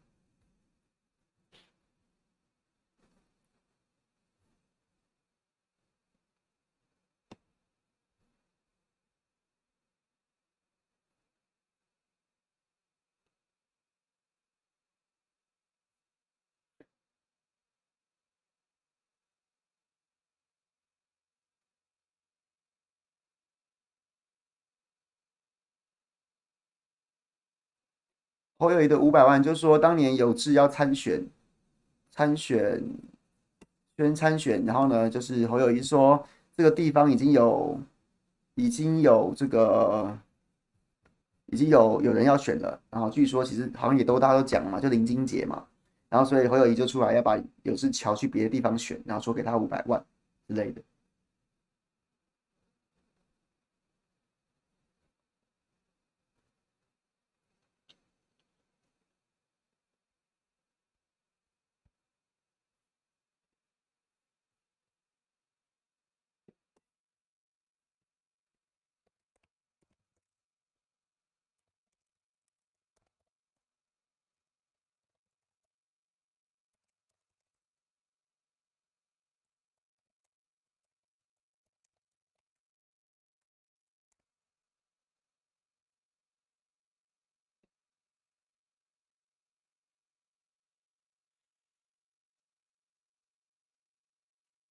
侯友谊的五百万，就是说当年有志要参选，参选，宣参选，然后呢，就是侯友谊说这个地方已经有，已经有这个，已经有有人要选了，然后据说其实好像也都大家都讲嘛，就林金杰嘛，然后所以侯友谊就出来要把有志乔去别的地方选，然后说给他五百万之类的。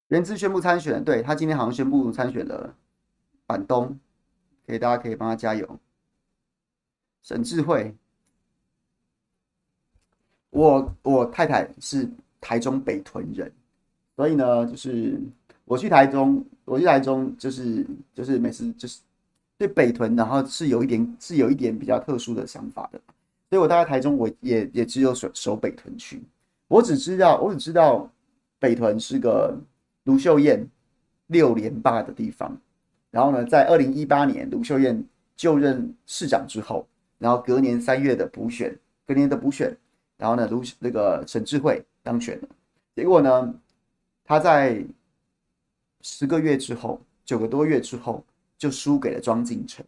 人资宣布参选，对，他今天好像宣布参选了板东，可以大家可以帮他加油。沈智慧，我我太太是台中北屯人，所以呢，就是我去台中，我去台中就是就是每次就是对北屯，然后是有一点是有一点比较特殊的想法的，所以我大概台中我也也只有守守北屯区，我只知道我只知道北屯是个。卢秀燕六连霸的地方，然后呢，在二零一八年卢秀燕就任市长之后，然后隔年三月的补选，隔年的补选，然后呢，卢那个沈智慧当选了，结果呢，他在十个月之后，九个多月之后就输给了庄敬诚，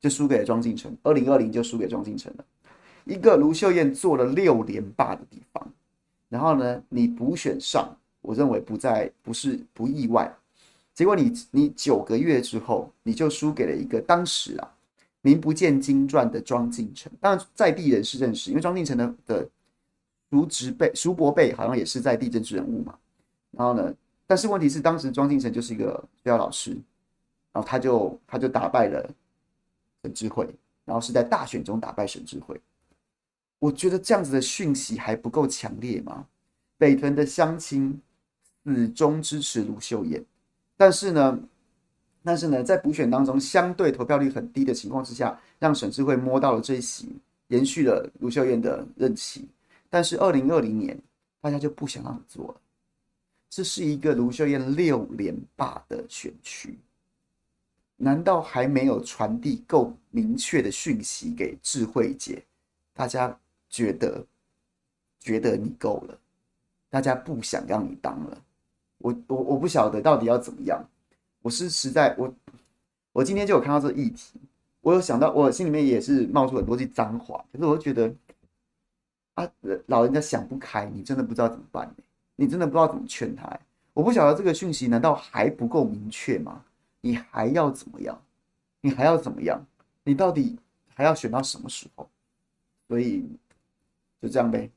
就输给了庄敬诚，二零二零就输给庄敬诚了，一个卢秀燕做了六连霸的地方，然后呢，你补选上。我认为不在，不是不意外。结果你你九个月之后，你就输给了一个当时啊名不见经传的庄敬诚。当然在地人士认识，因为庄敬诚的的叔侄辈、叔伯辈好像也是在地政治人物嘛。然后呢，但是问题是当时庄敬诚就是一个学校老师，然后他就他就打败了沈智慧，然后是在大选中打败沈智慧。我觉得这样子的讯息还不够强烈吗？北屯的乡亲。始终支持卢秀燕，但是呢，但是呢，在补选当中相对投票率很低的情况之下，让沈智慧摸到了这一席，延续了卢秀燕的任期。但是二零二零年，大家就不想让你做了。这是一个卢秀燕六连霸的选区，难道还没有传递够明确的讯息给智慧姐？大家觉得觉得你够了，大家不想让你当了。我我我不晓得到底要怎么样，我是实在我我今天就有看到这议题，我有想到我心里面也是冒出很多句脏话，可是我就觉得啊，老人家想不开，你真的不知道怎么办，你真的不知道怎么劝他。我不晓得这个讯息难道还不够明确吗？你还要怎么样？你还要怎么样？你到底还要选到什么时候？所以就这样呗。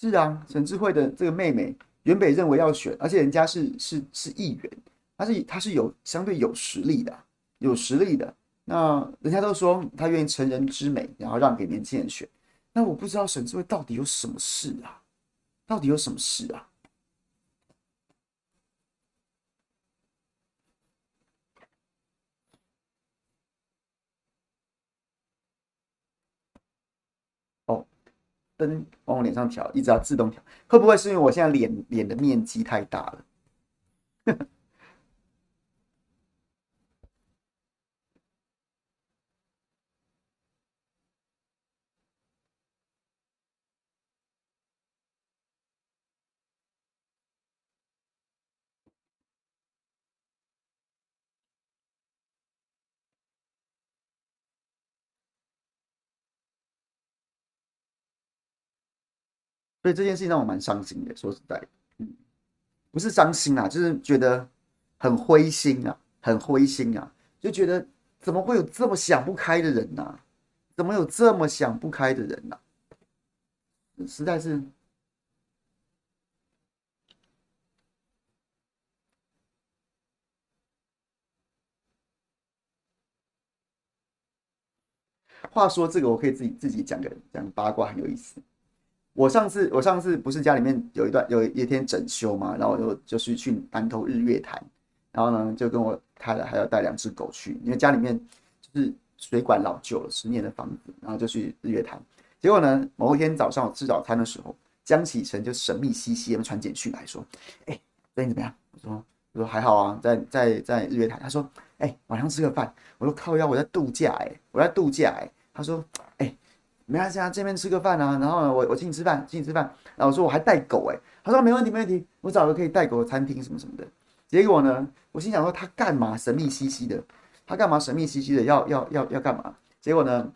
是啊，沈智慧的这个妹妹原本认为要选，而且人家是是是议员，他是他是有相对有实力的，有实力的。那人家都说他愿意成人之美，然后让给年轻人选。那我不知道沈智慧到底有什么事啊？到底有什么事啊？灯往我脸上调，一直要自动调，会不会是因为我现在脸脸的面积太大了？所以这件事情让我蛮伤心的，说实在的，嗯，不是伤心啊，就是觉得很灰心啊，很灰心啊，就觉得怎么会有这么想不开的人呢、啊？怎么有这么想不开的人呢、啊？实在是。话说这个，我可以自己自己讲个讲八卦，很有意思。我上次我上次不是家里面有一段有一天整修嘛，然后我就就是去南投日月潭，然后呢就跟我太太还要带两只狗去，因为家里面就是水管老旧了，十年的房子，然后就去日月潭。结果呢，某一天早上我吃早餐的时候，江启臣就神秘兮兮的传简讯来说：“哎、最近怎么样？”我说：“我说还好啊，在在在日月潭。”他说：“哎、晚上吃个饭。”我说：“靠腰，我在度假哎、我在度假哎、”他说：“哎、”没关系啊，这边吃个饭啊，然后呢，我我请你吃饭，请你吃饭。然后我说我还带狗哎、他说没问题没问题，我找个可以带狗的餐厅什么什么的。结果呢，我心想说他干嘛神秘兮兮的，他干嘛神秘兮兮的要要要要干嘛？结果呢，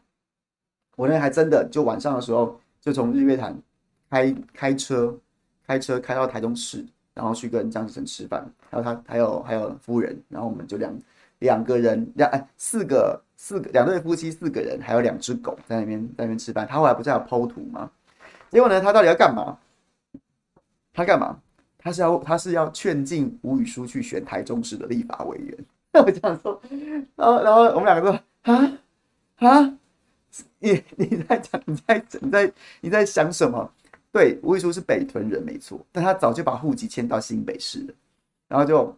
我呢还真的就晚上的时候就从日月潭开开车开车开到台中市，然后去跟江启臣吃饭，还有他还有还有夫人，然后我们就两两个人两哎四个四个两对夫妻四个人，还有两只狗在那边在那边吃饭。他后来不是要剖图吗？结果呢，他到底要干嘛？他干嘛？他是要他是要劝进吴宇书去选台中市的立法委员。那 我这样说，然后然后我们两个说啊啊，你你在讲你在你在你在想什么？对，吴宇书是北屯人没错，但他早就把户籍迁到新北市了。然后就，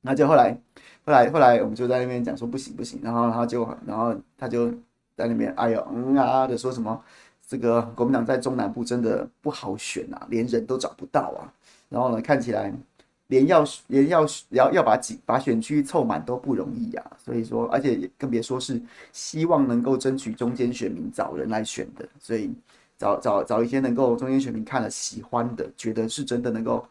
然后就后来后来后来我们就在那边讲说不行不行，然后然后就然后他就在那边哎呦嗯啊的说什么。这个国民党在中南部真的不好选啊，连人都找不到啊。然后呢，看起来连要连要要要把几把选区凑满都不容易啊。所以说，而且更别说是希望能够争取中间选民找人来选的。所以找找找一些能够中间选民看了喜欢的，觉得是真的能够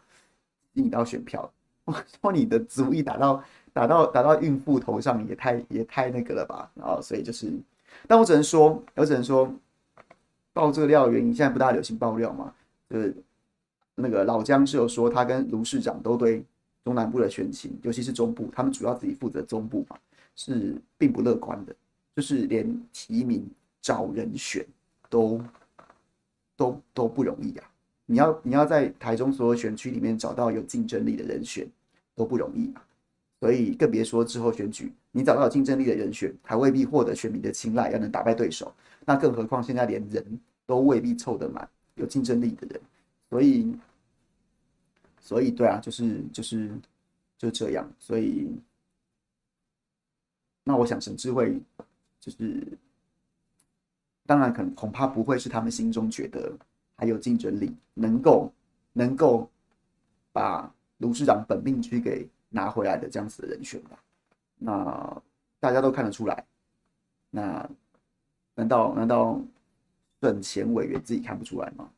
引到选票。我 说你的主意打到打到打到孕妇头上也太也太那个了吧？然后所以就是，但我只能说，我只能说。爆这个料的原因，现在不大流行爆料嘛？就是那个老姜是有说，他跟卢市长都对中南部的选情，尤其是中部，他们主要自己负责中部嘛，是并不乐观的。就是连提名找人选都都都不容易啊！你要你要在台中所有选区里面找到有竞争力的人选都不容易啊！所以更别说之后选举，你找到竞争力的人选，还未必获得选民的青睐，要能打败对手。那更何况现在连人都未必凑得满，有竞争力的人，所以，所以对啊，就是就是就这样，所以，那我想沈智慧就是，当然可能恐怕不会是他们心中觉得还有竞争力，能够能够把卢市长本命区给拿回来的这样子的人选吧，那大家都看得出来，那。难道难道省钱委员自己看不出来吗？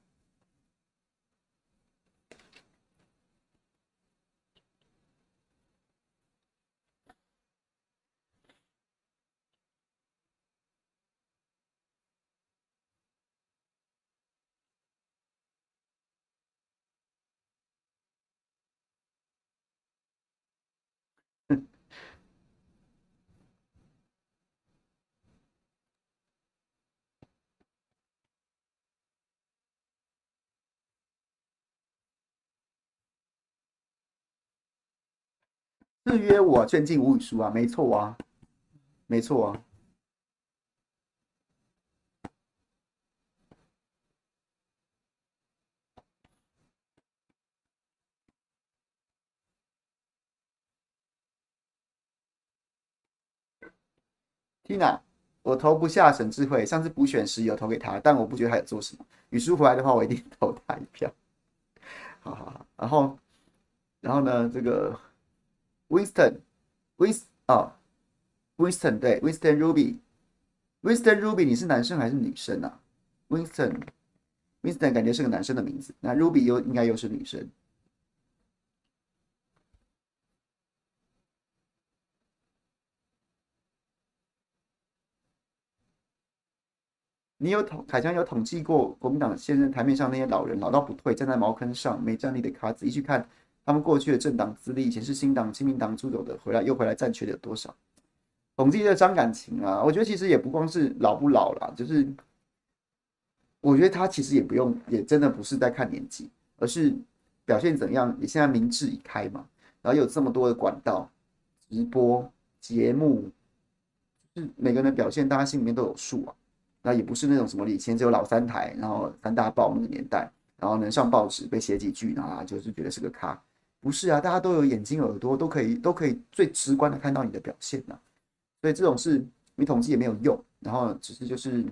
制约我劝进吴宇书啊，没错啊，没错啊。Tina，我投不下沈智慧，上次补选时有投给他，但我不觉得他有做什么。宇书回来的话，我一定投他一票。好好好，然后，然后呢，这个。Winston，Win 啊，Winston 对，Winston Ruby，Winston Ruby，你是男生还是女生啊？Winston，Winston 感觉是个男生的名字，那 Ruby 又应该又是女生。你有统凯强有统计过国民党现任台面上那些老人老到不退，站在茅坑上没站立的咖，仔细去看。他们过去的政党资历，以前是新党、亲民党出走的，回来又回来，占缺的有多少？统计的伤感情啊，我觉得其实也不光是老不老啦，就是我觉得他其实也不用，也真的不是在看年纪，而是表现怎样。你现在民智已开嘛，然后有这么多的管道、直播节目，就是每个人的表现，大家心里面都有数啊。那也不是那种什么以前只有老三台，然后三大报那个年代，然后能上报纸被写几句，然后就是觉得是个咖。不是啊，大家都有眼睛耳朵，都可以都可以最直观的看到你的表现呐、所以这种事你统计也没有用，然后只是就是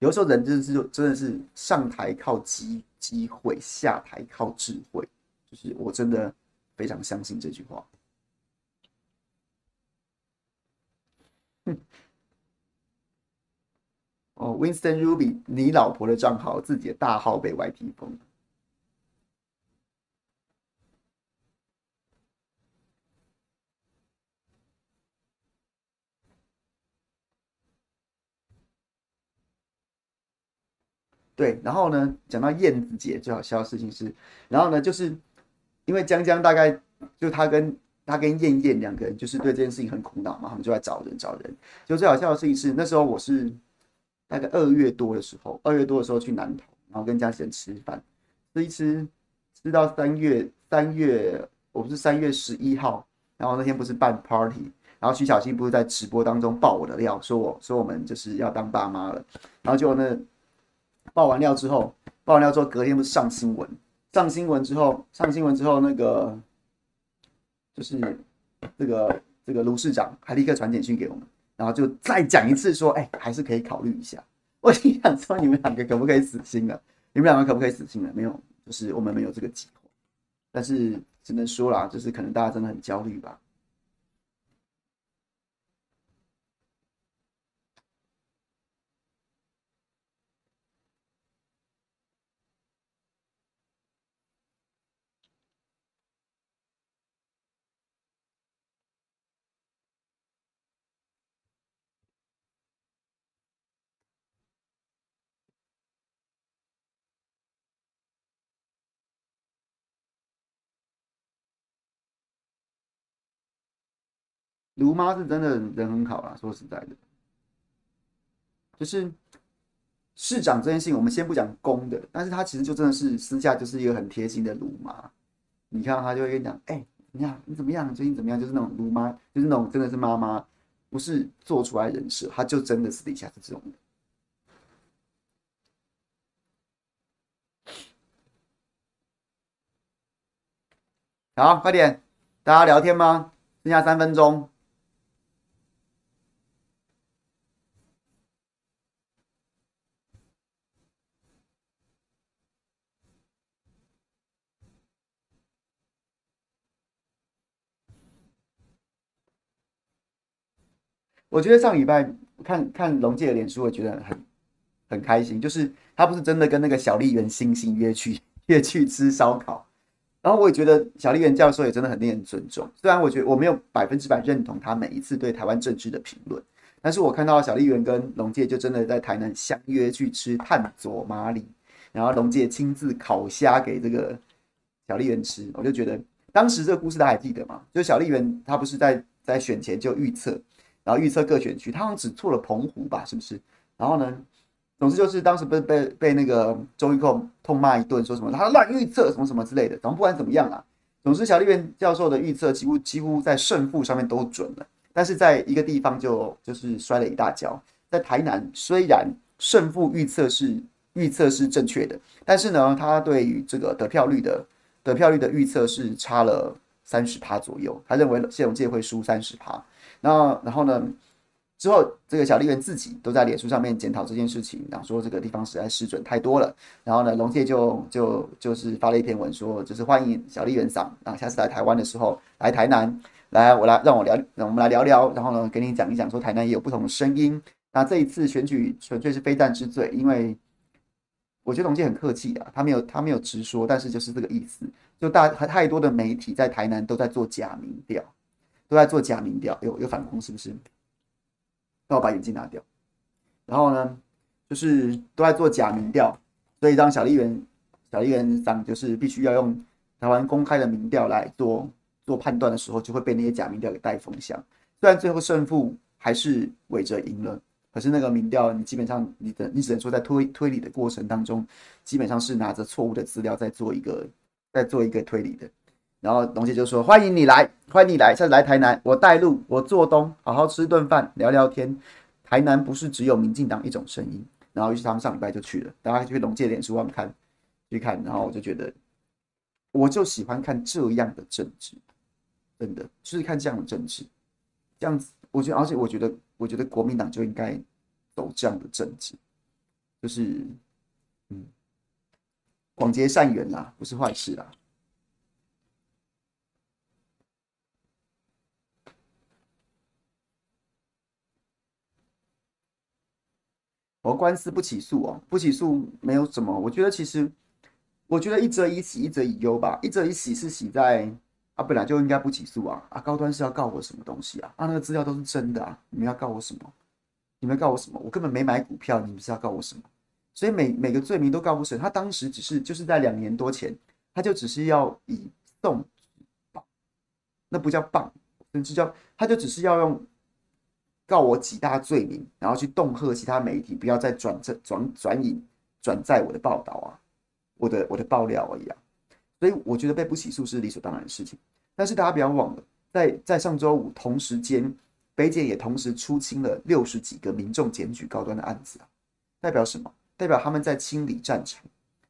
有时候人真的是真的是上台靠机机会，下台靠智慧，就是我真的非常相信这句话。哦，Winston Ruby，你老婆的账号自己的大号被 YT 封了。对，然后呢，讲到燕子姐最好笑的事情是，然后呢，就是因为江江大概就他跟他跟燕燕两个人就是对这件事情很苦恼嘛，他们就在找人找人。就最好笑的事情是，那时候我是大概二月多的时候，二月多的时候去南投，然后跟家里人吃饭，吃一吃吃到三月三月，我不是三月十一号，然后那天不是办 party。然后徐小新不是在直播当中爆我的料，说我说我们就是要当爸妈了，然后结果那爆完料之后，爆完料之后隔天不是上新闻，上新闻之后上新闻之后那个就是这个这个卢市长还立刻传简讯给我们，然后就再讲一次说，哎，还是可以考虑一下。我心想说，你们两个可不可以死心了？你们两个可不可以死心了？没有，就是我们没有这个机会，但是只能说啦，就是可能大家真的很焦虑吧。卢妈是真的人很好啦，说实在的，就是市长这件事情，我们先不讲公的，但是他其实就真的是私下就是一个很贴心的卢妈。你看他就会跟你讲，哎、欸，你看你怎么样？最近怎么样？就是那种卢妈，就是那种真的是妈妈，不是做出来人设，他就真的私底下是这种的。好，快点，大家聊天吗？剩下三分钟。我觉得上礼拜看看龙介的脸书，我觉得很很开心。就是他不是真的跟那个小笠原星星约去约去吃烧烤，然后我也觉得小笠原教授也真的很令人尊重。虽然我觉得我没有百分之百认同他每一次对台湾政治的评论，但是我看到小笠原跟龙介就真的在台南相约去吃炭佐麻里，然后龙介亲自烤虾给这个小笠原吃，我就觉得当时这个故事大家还记得吗？就小笠原他不是在在选前就预测。然后预测各选区，他好像只错了澎湖吧，是不是？然后呢，总之就是当时被被被那个周玉蔻痛骂一顿，说什么他乱预测什么什么之类的。然后不管怎么样啊，总之小笠原教授的预测几乎几乎在胜负上面都准了，但是在一个地方就就是摔了一大跤。在台南，虽然胜负预测是预测是正确的，但是呢，他对于这个得票率的得票率的预测是差了三十趴左右，他认为谢永介会输三十趴。然后，然后呢？之后，这个小笠原自己都在脸书上面检讨这件事情，然后说这个地方实在失准太多了。然后呢，龙介就就就是发了一篇文说，就是欢迎小笠原桑啊，下次来台湾的时候来台南，来我来让我聊，我们来聊聊。然后呢，给你讲一讲，说台南也有不同的声音。那这一次选举纯粹是非战之罪，因为我觉得龙介很客气啊，他没有他没有直说，但是就是这个意思。就大太多的媒体在台南都在做假民调。都在做假民调，有有反攻是不是？那我把眼镜拿掉。然后呢，就是都在做假民调，所以当小笠原小笠原长就是必须要用台湾公开的民调来做做判断的时候，就会被那些假民调给带风向。虽然最后胜负还是伟哲赢了，可是那个民调你基本上你的你只能说在推推理的过程当中，基本上是拿着错误的资料在做一个在做一个推理的。然后龙姐就说：“欢迎你来，欢迎你来，下次来台南，我带路，我做东，好好吃顿饭，聊聊天。台南不是只有民进党一种声音。”然后于是他们上礼拜就去了，大家去龙介脸书上看，去看。然后我就觉得，我就喜欢看这样的政治，真的就是看这样的政治，这样子，我觉得，而且我觉得，我觉得国民党就应该走这样的政治，就是，嗯，广结善缘啦，不是坏事啦。我官司不起诉哦，不起诉没有什么。我觉得其实，我觉得一则以喜，一则以忧吧。一则以喜是喜在啊，本来就应该不起诉啊。啊，高端是要告我什么东西啊？啊，那个资料都是真的啊，你们要告我什么？你们告我什么？我根本没买股票，你们是要告我什么？所以每每个罪名都告不成。他当时只是就是在两年多前，他就只是要以送棒，那不叫棒，甚至叫他就只是要用告我几大罪名，然后去恫吓其他媒体不要再转这转转引转载我的报道啊，我的我的爆料而已啊。所以我觉得被不起诉是理所当然的事情。但是大家不要忘了，在在上周五同时间，北检也同时出清了六十几个民众检举高端的案子啊，代表什么？代表他们在清理战场，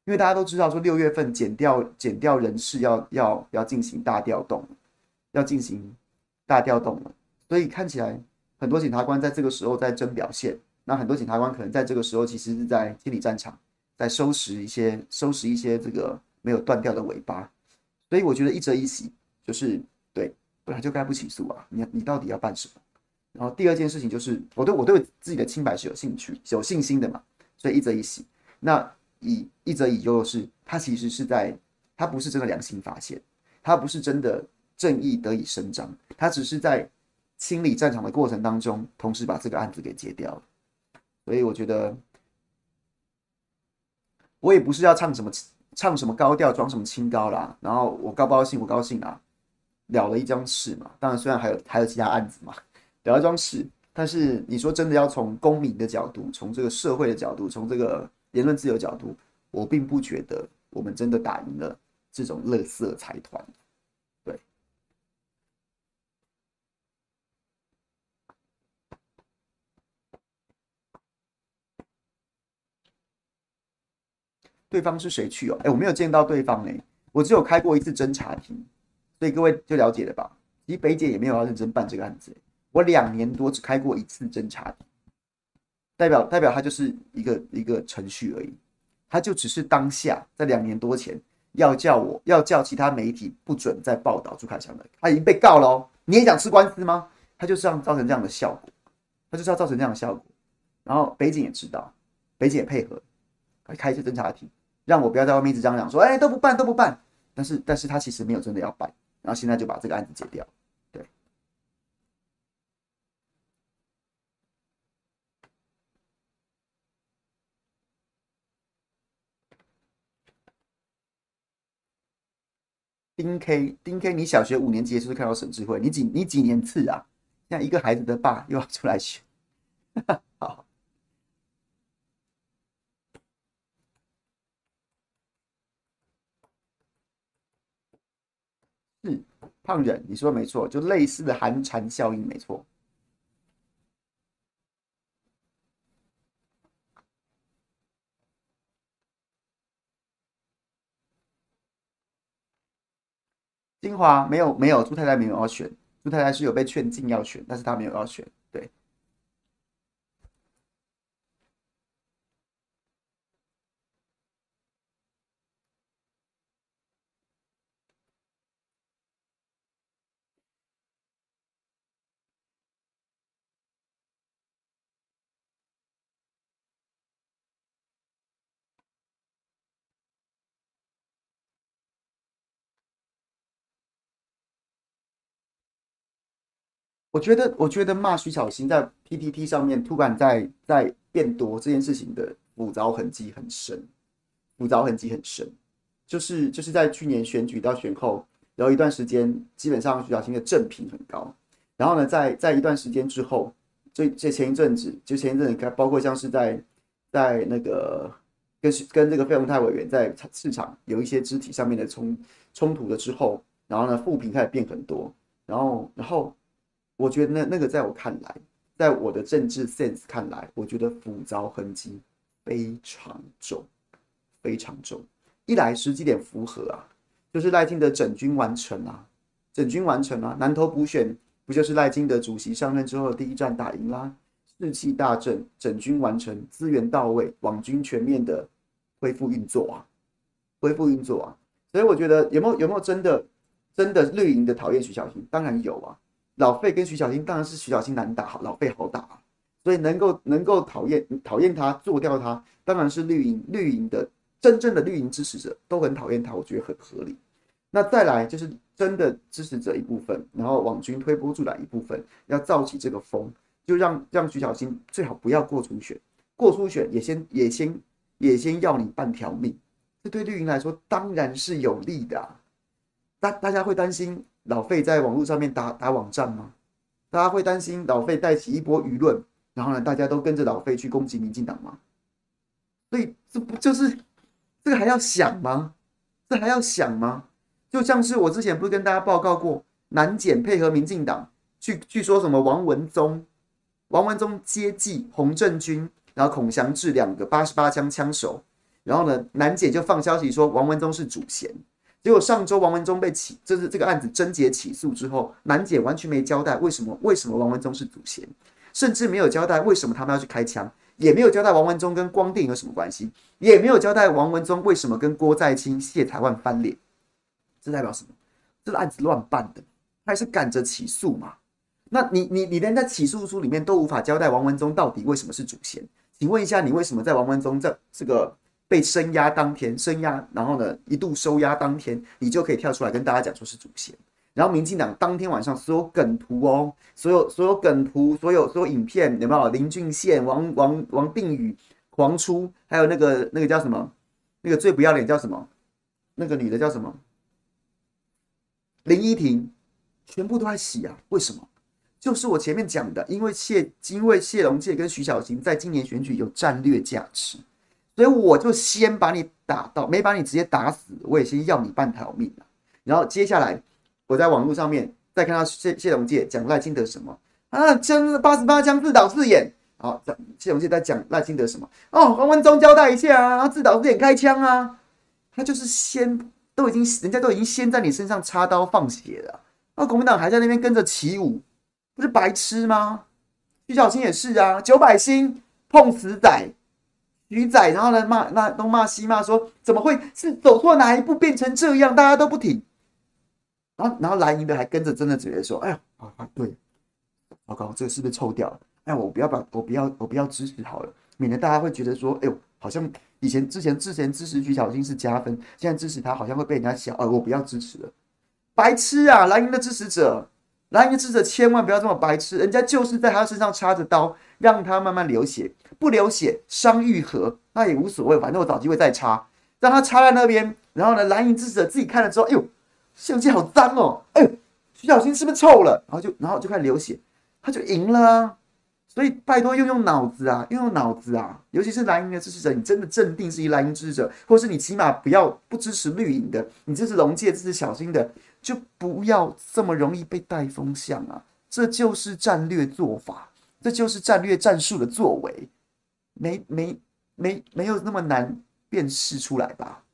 因为大家都知道说六月份检调检调人事要要要进行大调动，要进行大调动了，所以看起来很多检察官在这个时候在争表现，那很多检察官可能在这个时候其实是在清理战场，在收拾一些收拾一些这个没有断掉的尾巴，所以我觉得一则一喜就是对，本来就该不起诉啊，你你到底要办什么？然后第二件事情就是我对我对自己的清白是有兴趣有信心的嘛。所以一则一喜，那以一则以忧的是，他其实是在，他不是真的良心发现，他不是真的正义得以伸张，他只是在清理战场的过程当中，同时把这个案子给结掉了。所以我觉得，我也不是要唱什么唱什么高调，装什么清高啦。然后我高不高兴？我高兴啊，了了一桩事嘛。当然，虽然还有还有其他案子嘛，了了一桩事。但是你说真的要从公民的角度，从这个社会的角度，从这个言论自由角度，我并不觉得我们真的打赢了这种垃圾财团。对，对方是谁去哦？哎，我没有见到对方哎，我只有开过一次侦查庭，所以各位就了解了吧？其实北检也没有要认真办这个案子。我两年多只开过一次侦查庭，代表代表他就是一个一个程序而已，他就只是当下在两年多前要叫我要叫其他媒体不准再报道朱凯翔的，他已经被告了哦。你也想吃官司吗？他就是要造成这样的效果，他就是要造成这样的效果。然后北警也知道，北警也配合，开一次侦查庭，让我不要在外面一直嚷嚷说，哎，都不办都不办。但是但是他其实没有真的要办，然后现在就把这个案子解掉。对丁 K，丁 K，你小学五年级是不是看到沈智慧？你几你几年次啊？现在一个孩子的爸又要出来选，好，是胖人，你说没错，就类似的寒蝉效应，没错。金华没有没有朱太太没有要选，朱太太是有被劝进要选，但是她没有要选。对，我觉得，我觉得骂徐小新在 PTT 上面突然在在变多这件事情的复杂痕迹很深，复杂痕迹很深，就是就是在去年选举到选后，然后一段时间，基本上徐小新的正评很高，然后呢，在在一段时间之后，这这前一阵子，就前一阵子，包括像是在在那个跟跟这个费鸿泰委员在市场有一些肢体上面的冲冲突了之后，然后呢，负评开始变很多，然后然后。我觉得那那个在我看来，在我的政治 sense 看来，我觉得复杂痕迹非常重，非常重。一来时机点符合啊，就是赖清德整军完成啊，整军完成啊，南投补选不就是赖清德主席上任之后的第一战打赢啦，士气大振，整军完成，资源到位，网军全面的恢复运作啊，恢复运作啊。所以我觉得有没有有没有真的真的绿营的讨厌徐巧芯？当然有啊。老费跟徐巧芯当然是徐巧芯难打，好老费好打，所以能够能够讨厌讨厌他做掉他，当然是绿营绿营的真正的绿营支持者都很讨厌他，我觉得很合理。那再来就是真的支持者一部分，然后网军推波助澜一部分，要造起这个风，就让让徐巧芯最好不要过初选，过初选也先也先也先要你半条命。这对绿营来说当然是有利的啊。大大家会担心老费在网络上面打打网战吗？大家会担心老费带起一波舆论，然后呢，大家都跟着老费去攻击民进党吗？所以这不就是这个还要想吗？这还要想吗？就像是我之前不是跟大家报告过，南检配合民进党去去说什么王文宗，王文宗接济洪正军，然后孔祥志两个八十八枪枪手，然后呢，南检就放消息说王文宗是主嫌。结果上周王文忠被起，就是这个案子侦结起诉之后，南姐完全没交代为什么为什么王文忠是祖先，甚至没有交代为什么他们要去开枪，也没有交代王文忠跟光电有什么关系，也没有交代王文忠为什么跟郭在清、谢才万翻脸，这代表什么？这个案子乱办的，还是赶着起诉嘛？那你你你连在起诉书里面都无法交代王文忠到底为什么是祖先，请问一下，你为什么在王文忠这这个？被升压当天，升压，然后呢，一度收压当天，你就可以跳出来跟大家讲说是主线。然后民进党当天晚上所有梗图哦，所有所有梗图，所有所有影片有没有？林俊宪、王王王定宇狂出，还有那个那个叫什么？那个最不要脸叫什么？那个女的叫什么？林依婷，全部都在洗啊！为什么？就是我前面讲的，因为谢因为谢龙介跟徐小新在今年选举有战略价值。所以我就先把你打到，没把你直接打死，我也先要你半条命。然后接下来我在网络上面再看到谢谢龙介讲赖清德什么啊，枪八十八枪自导自演。好，谢龙介在讲赖清德什么？哦，黄文忠交代一下啊，自导自演开枪啊，他就是先都已经人家都已经先在你身上插刀放血了，那国民党还在那边跟着起舞，不是白痴吗？徐小青也是啊，九百星碰死仔。鱼仔，然后呢骂那东骂西骂，说怎么会是走错哪一步变成这样？大家都不挺，然后然后蓝营的还跟着真的直接说：“哎呀啊啊对，糟糕，这个是不是臭掉了？哎，我不要把我不要我不要支持好了，免得大家会觉得说，哎呦，好像以前之前之前支持徐小新是加分，现在支持他好像会被人家笑，呃，我不要支持了，白痴啊！蓝营的支持者，蓝营的支持者千万不要这么白痴，人家就是在他身上插着刀，让他慢慢流血。”不流血，伤愈合，那也无所谓，反正我找机会再插，让他插在那边。然后呢，蓝营支持者自己看了之后，哎呦，相机好脏哦，哎，徐小新是不是臭了？然后就，然后就开始流血，他就赢了啊。所以拜托用用脑子啊，用用脑子啊，尤其是蓝营的支持者，你真的镇定是一蓝营支持者，或是你起码不要不支持绿营的，你支持龙界支持小新的，就不要这么容易被带风向啊。这就是战略做法，这就是战略战术的作为。没没没没有那么难辨识出来吧？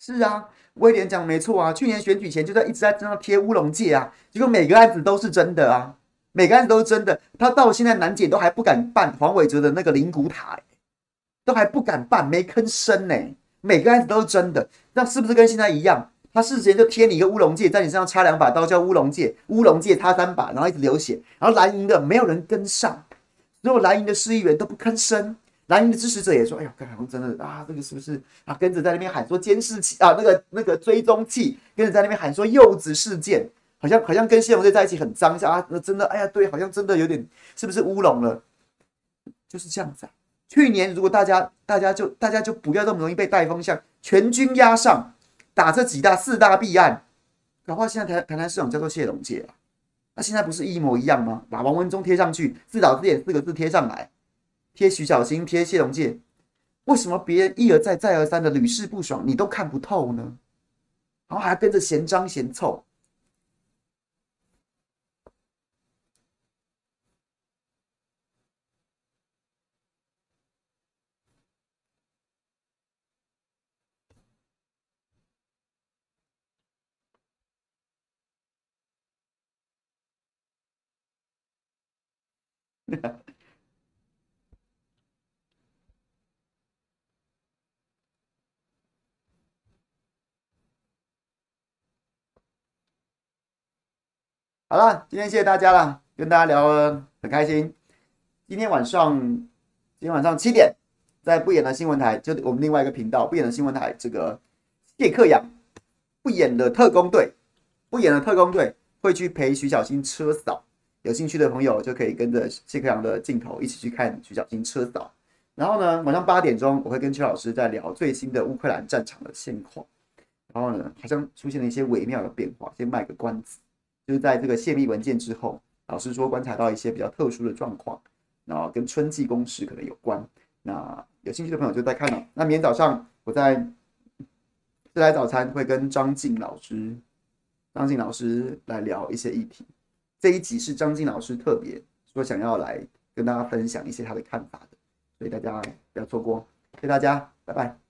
是啊，威廉讲没错啊，去年选举前就在一直在这样贴乌龙界啊，结果每个案子都是真的啊，每个案子都是真的，他到现在南检都还不敢办黄伟哲的那个灵骨塔，都还不敢办，没吭声呢。每个案子都是真的，那是不是跟现在一样？他事前就贴你一个乌龙戒，在你身上插两把刀，叫乌龙戒，乌龙戒插三把，然后一直流血，然后蓝营的没有人跟上，所有蓝营的市议员都不吭声，蓝营的支持者也说：“哎呀，好像真的啊，这个是不是啊？”跟着在那边喊说监视器啊，那个那个追踪器，跟着在那边喊说柚子事件，好像好像跟谢龙介在一起很脏一下啊，那真的哎呀，对，好像真的有点是不是乌龙了？就是这样子啊。去年如果大家大家就大家就不要那么容易被带风向，全军压上打这几大四大弊案，搞不好现在台台南市长叫做谢龙介啊，那现在不是一模一样吗？把王文忠贴上去，自导自演四个字贴上来，贴徐小新，贴谢龙介，为什么别人一而再再而三的屡试不爽，你都看不透呢？然后还跟着嫌脏嫌臭。好了，今天谢谢大家了，跟大家聊了很开心。今天晚上，今天晚上七点，在不演的新闻台，就我们另外一个频道不演的新闻台，这个谢克阳不演的特工队，不演的特工队会去陪徐小新车扫。有兴趣的朋友就可以跟着谢克阳的镜头一起去看徐小新车扫。然后呢，晚上八点钟我会跟邱老师在聊最新的乌克兰战场的现况。然后呢，好像出现了一些微妙的变化，先卖个关子。就是在这个泄密文件之后，老师说观察到一些比较特殊的状况，然后跟春季攻势可能有关。那有兴趣的朋友就在看了。那明天早上我在自来早餐会跟张静老师，张静老师来聊一些议题。这一集是张静老师特别说想要来跟大家分享一些他的看法的，所以大家不要错过。谢谢大家，拜拜。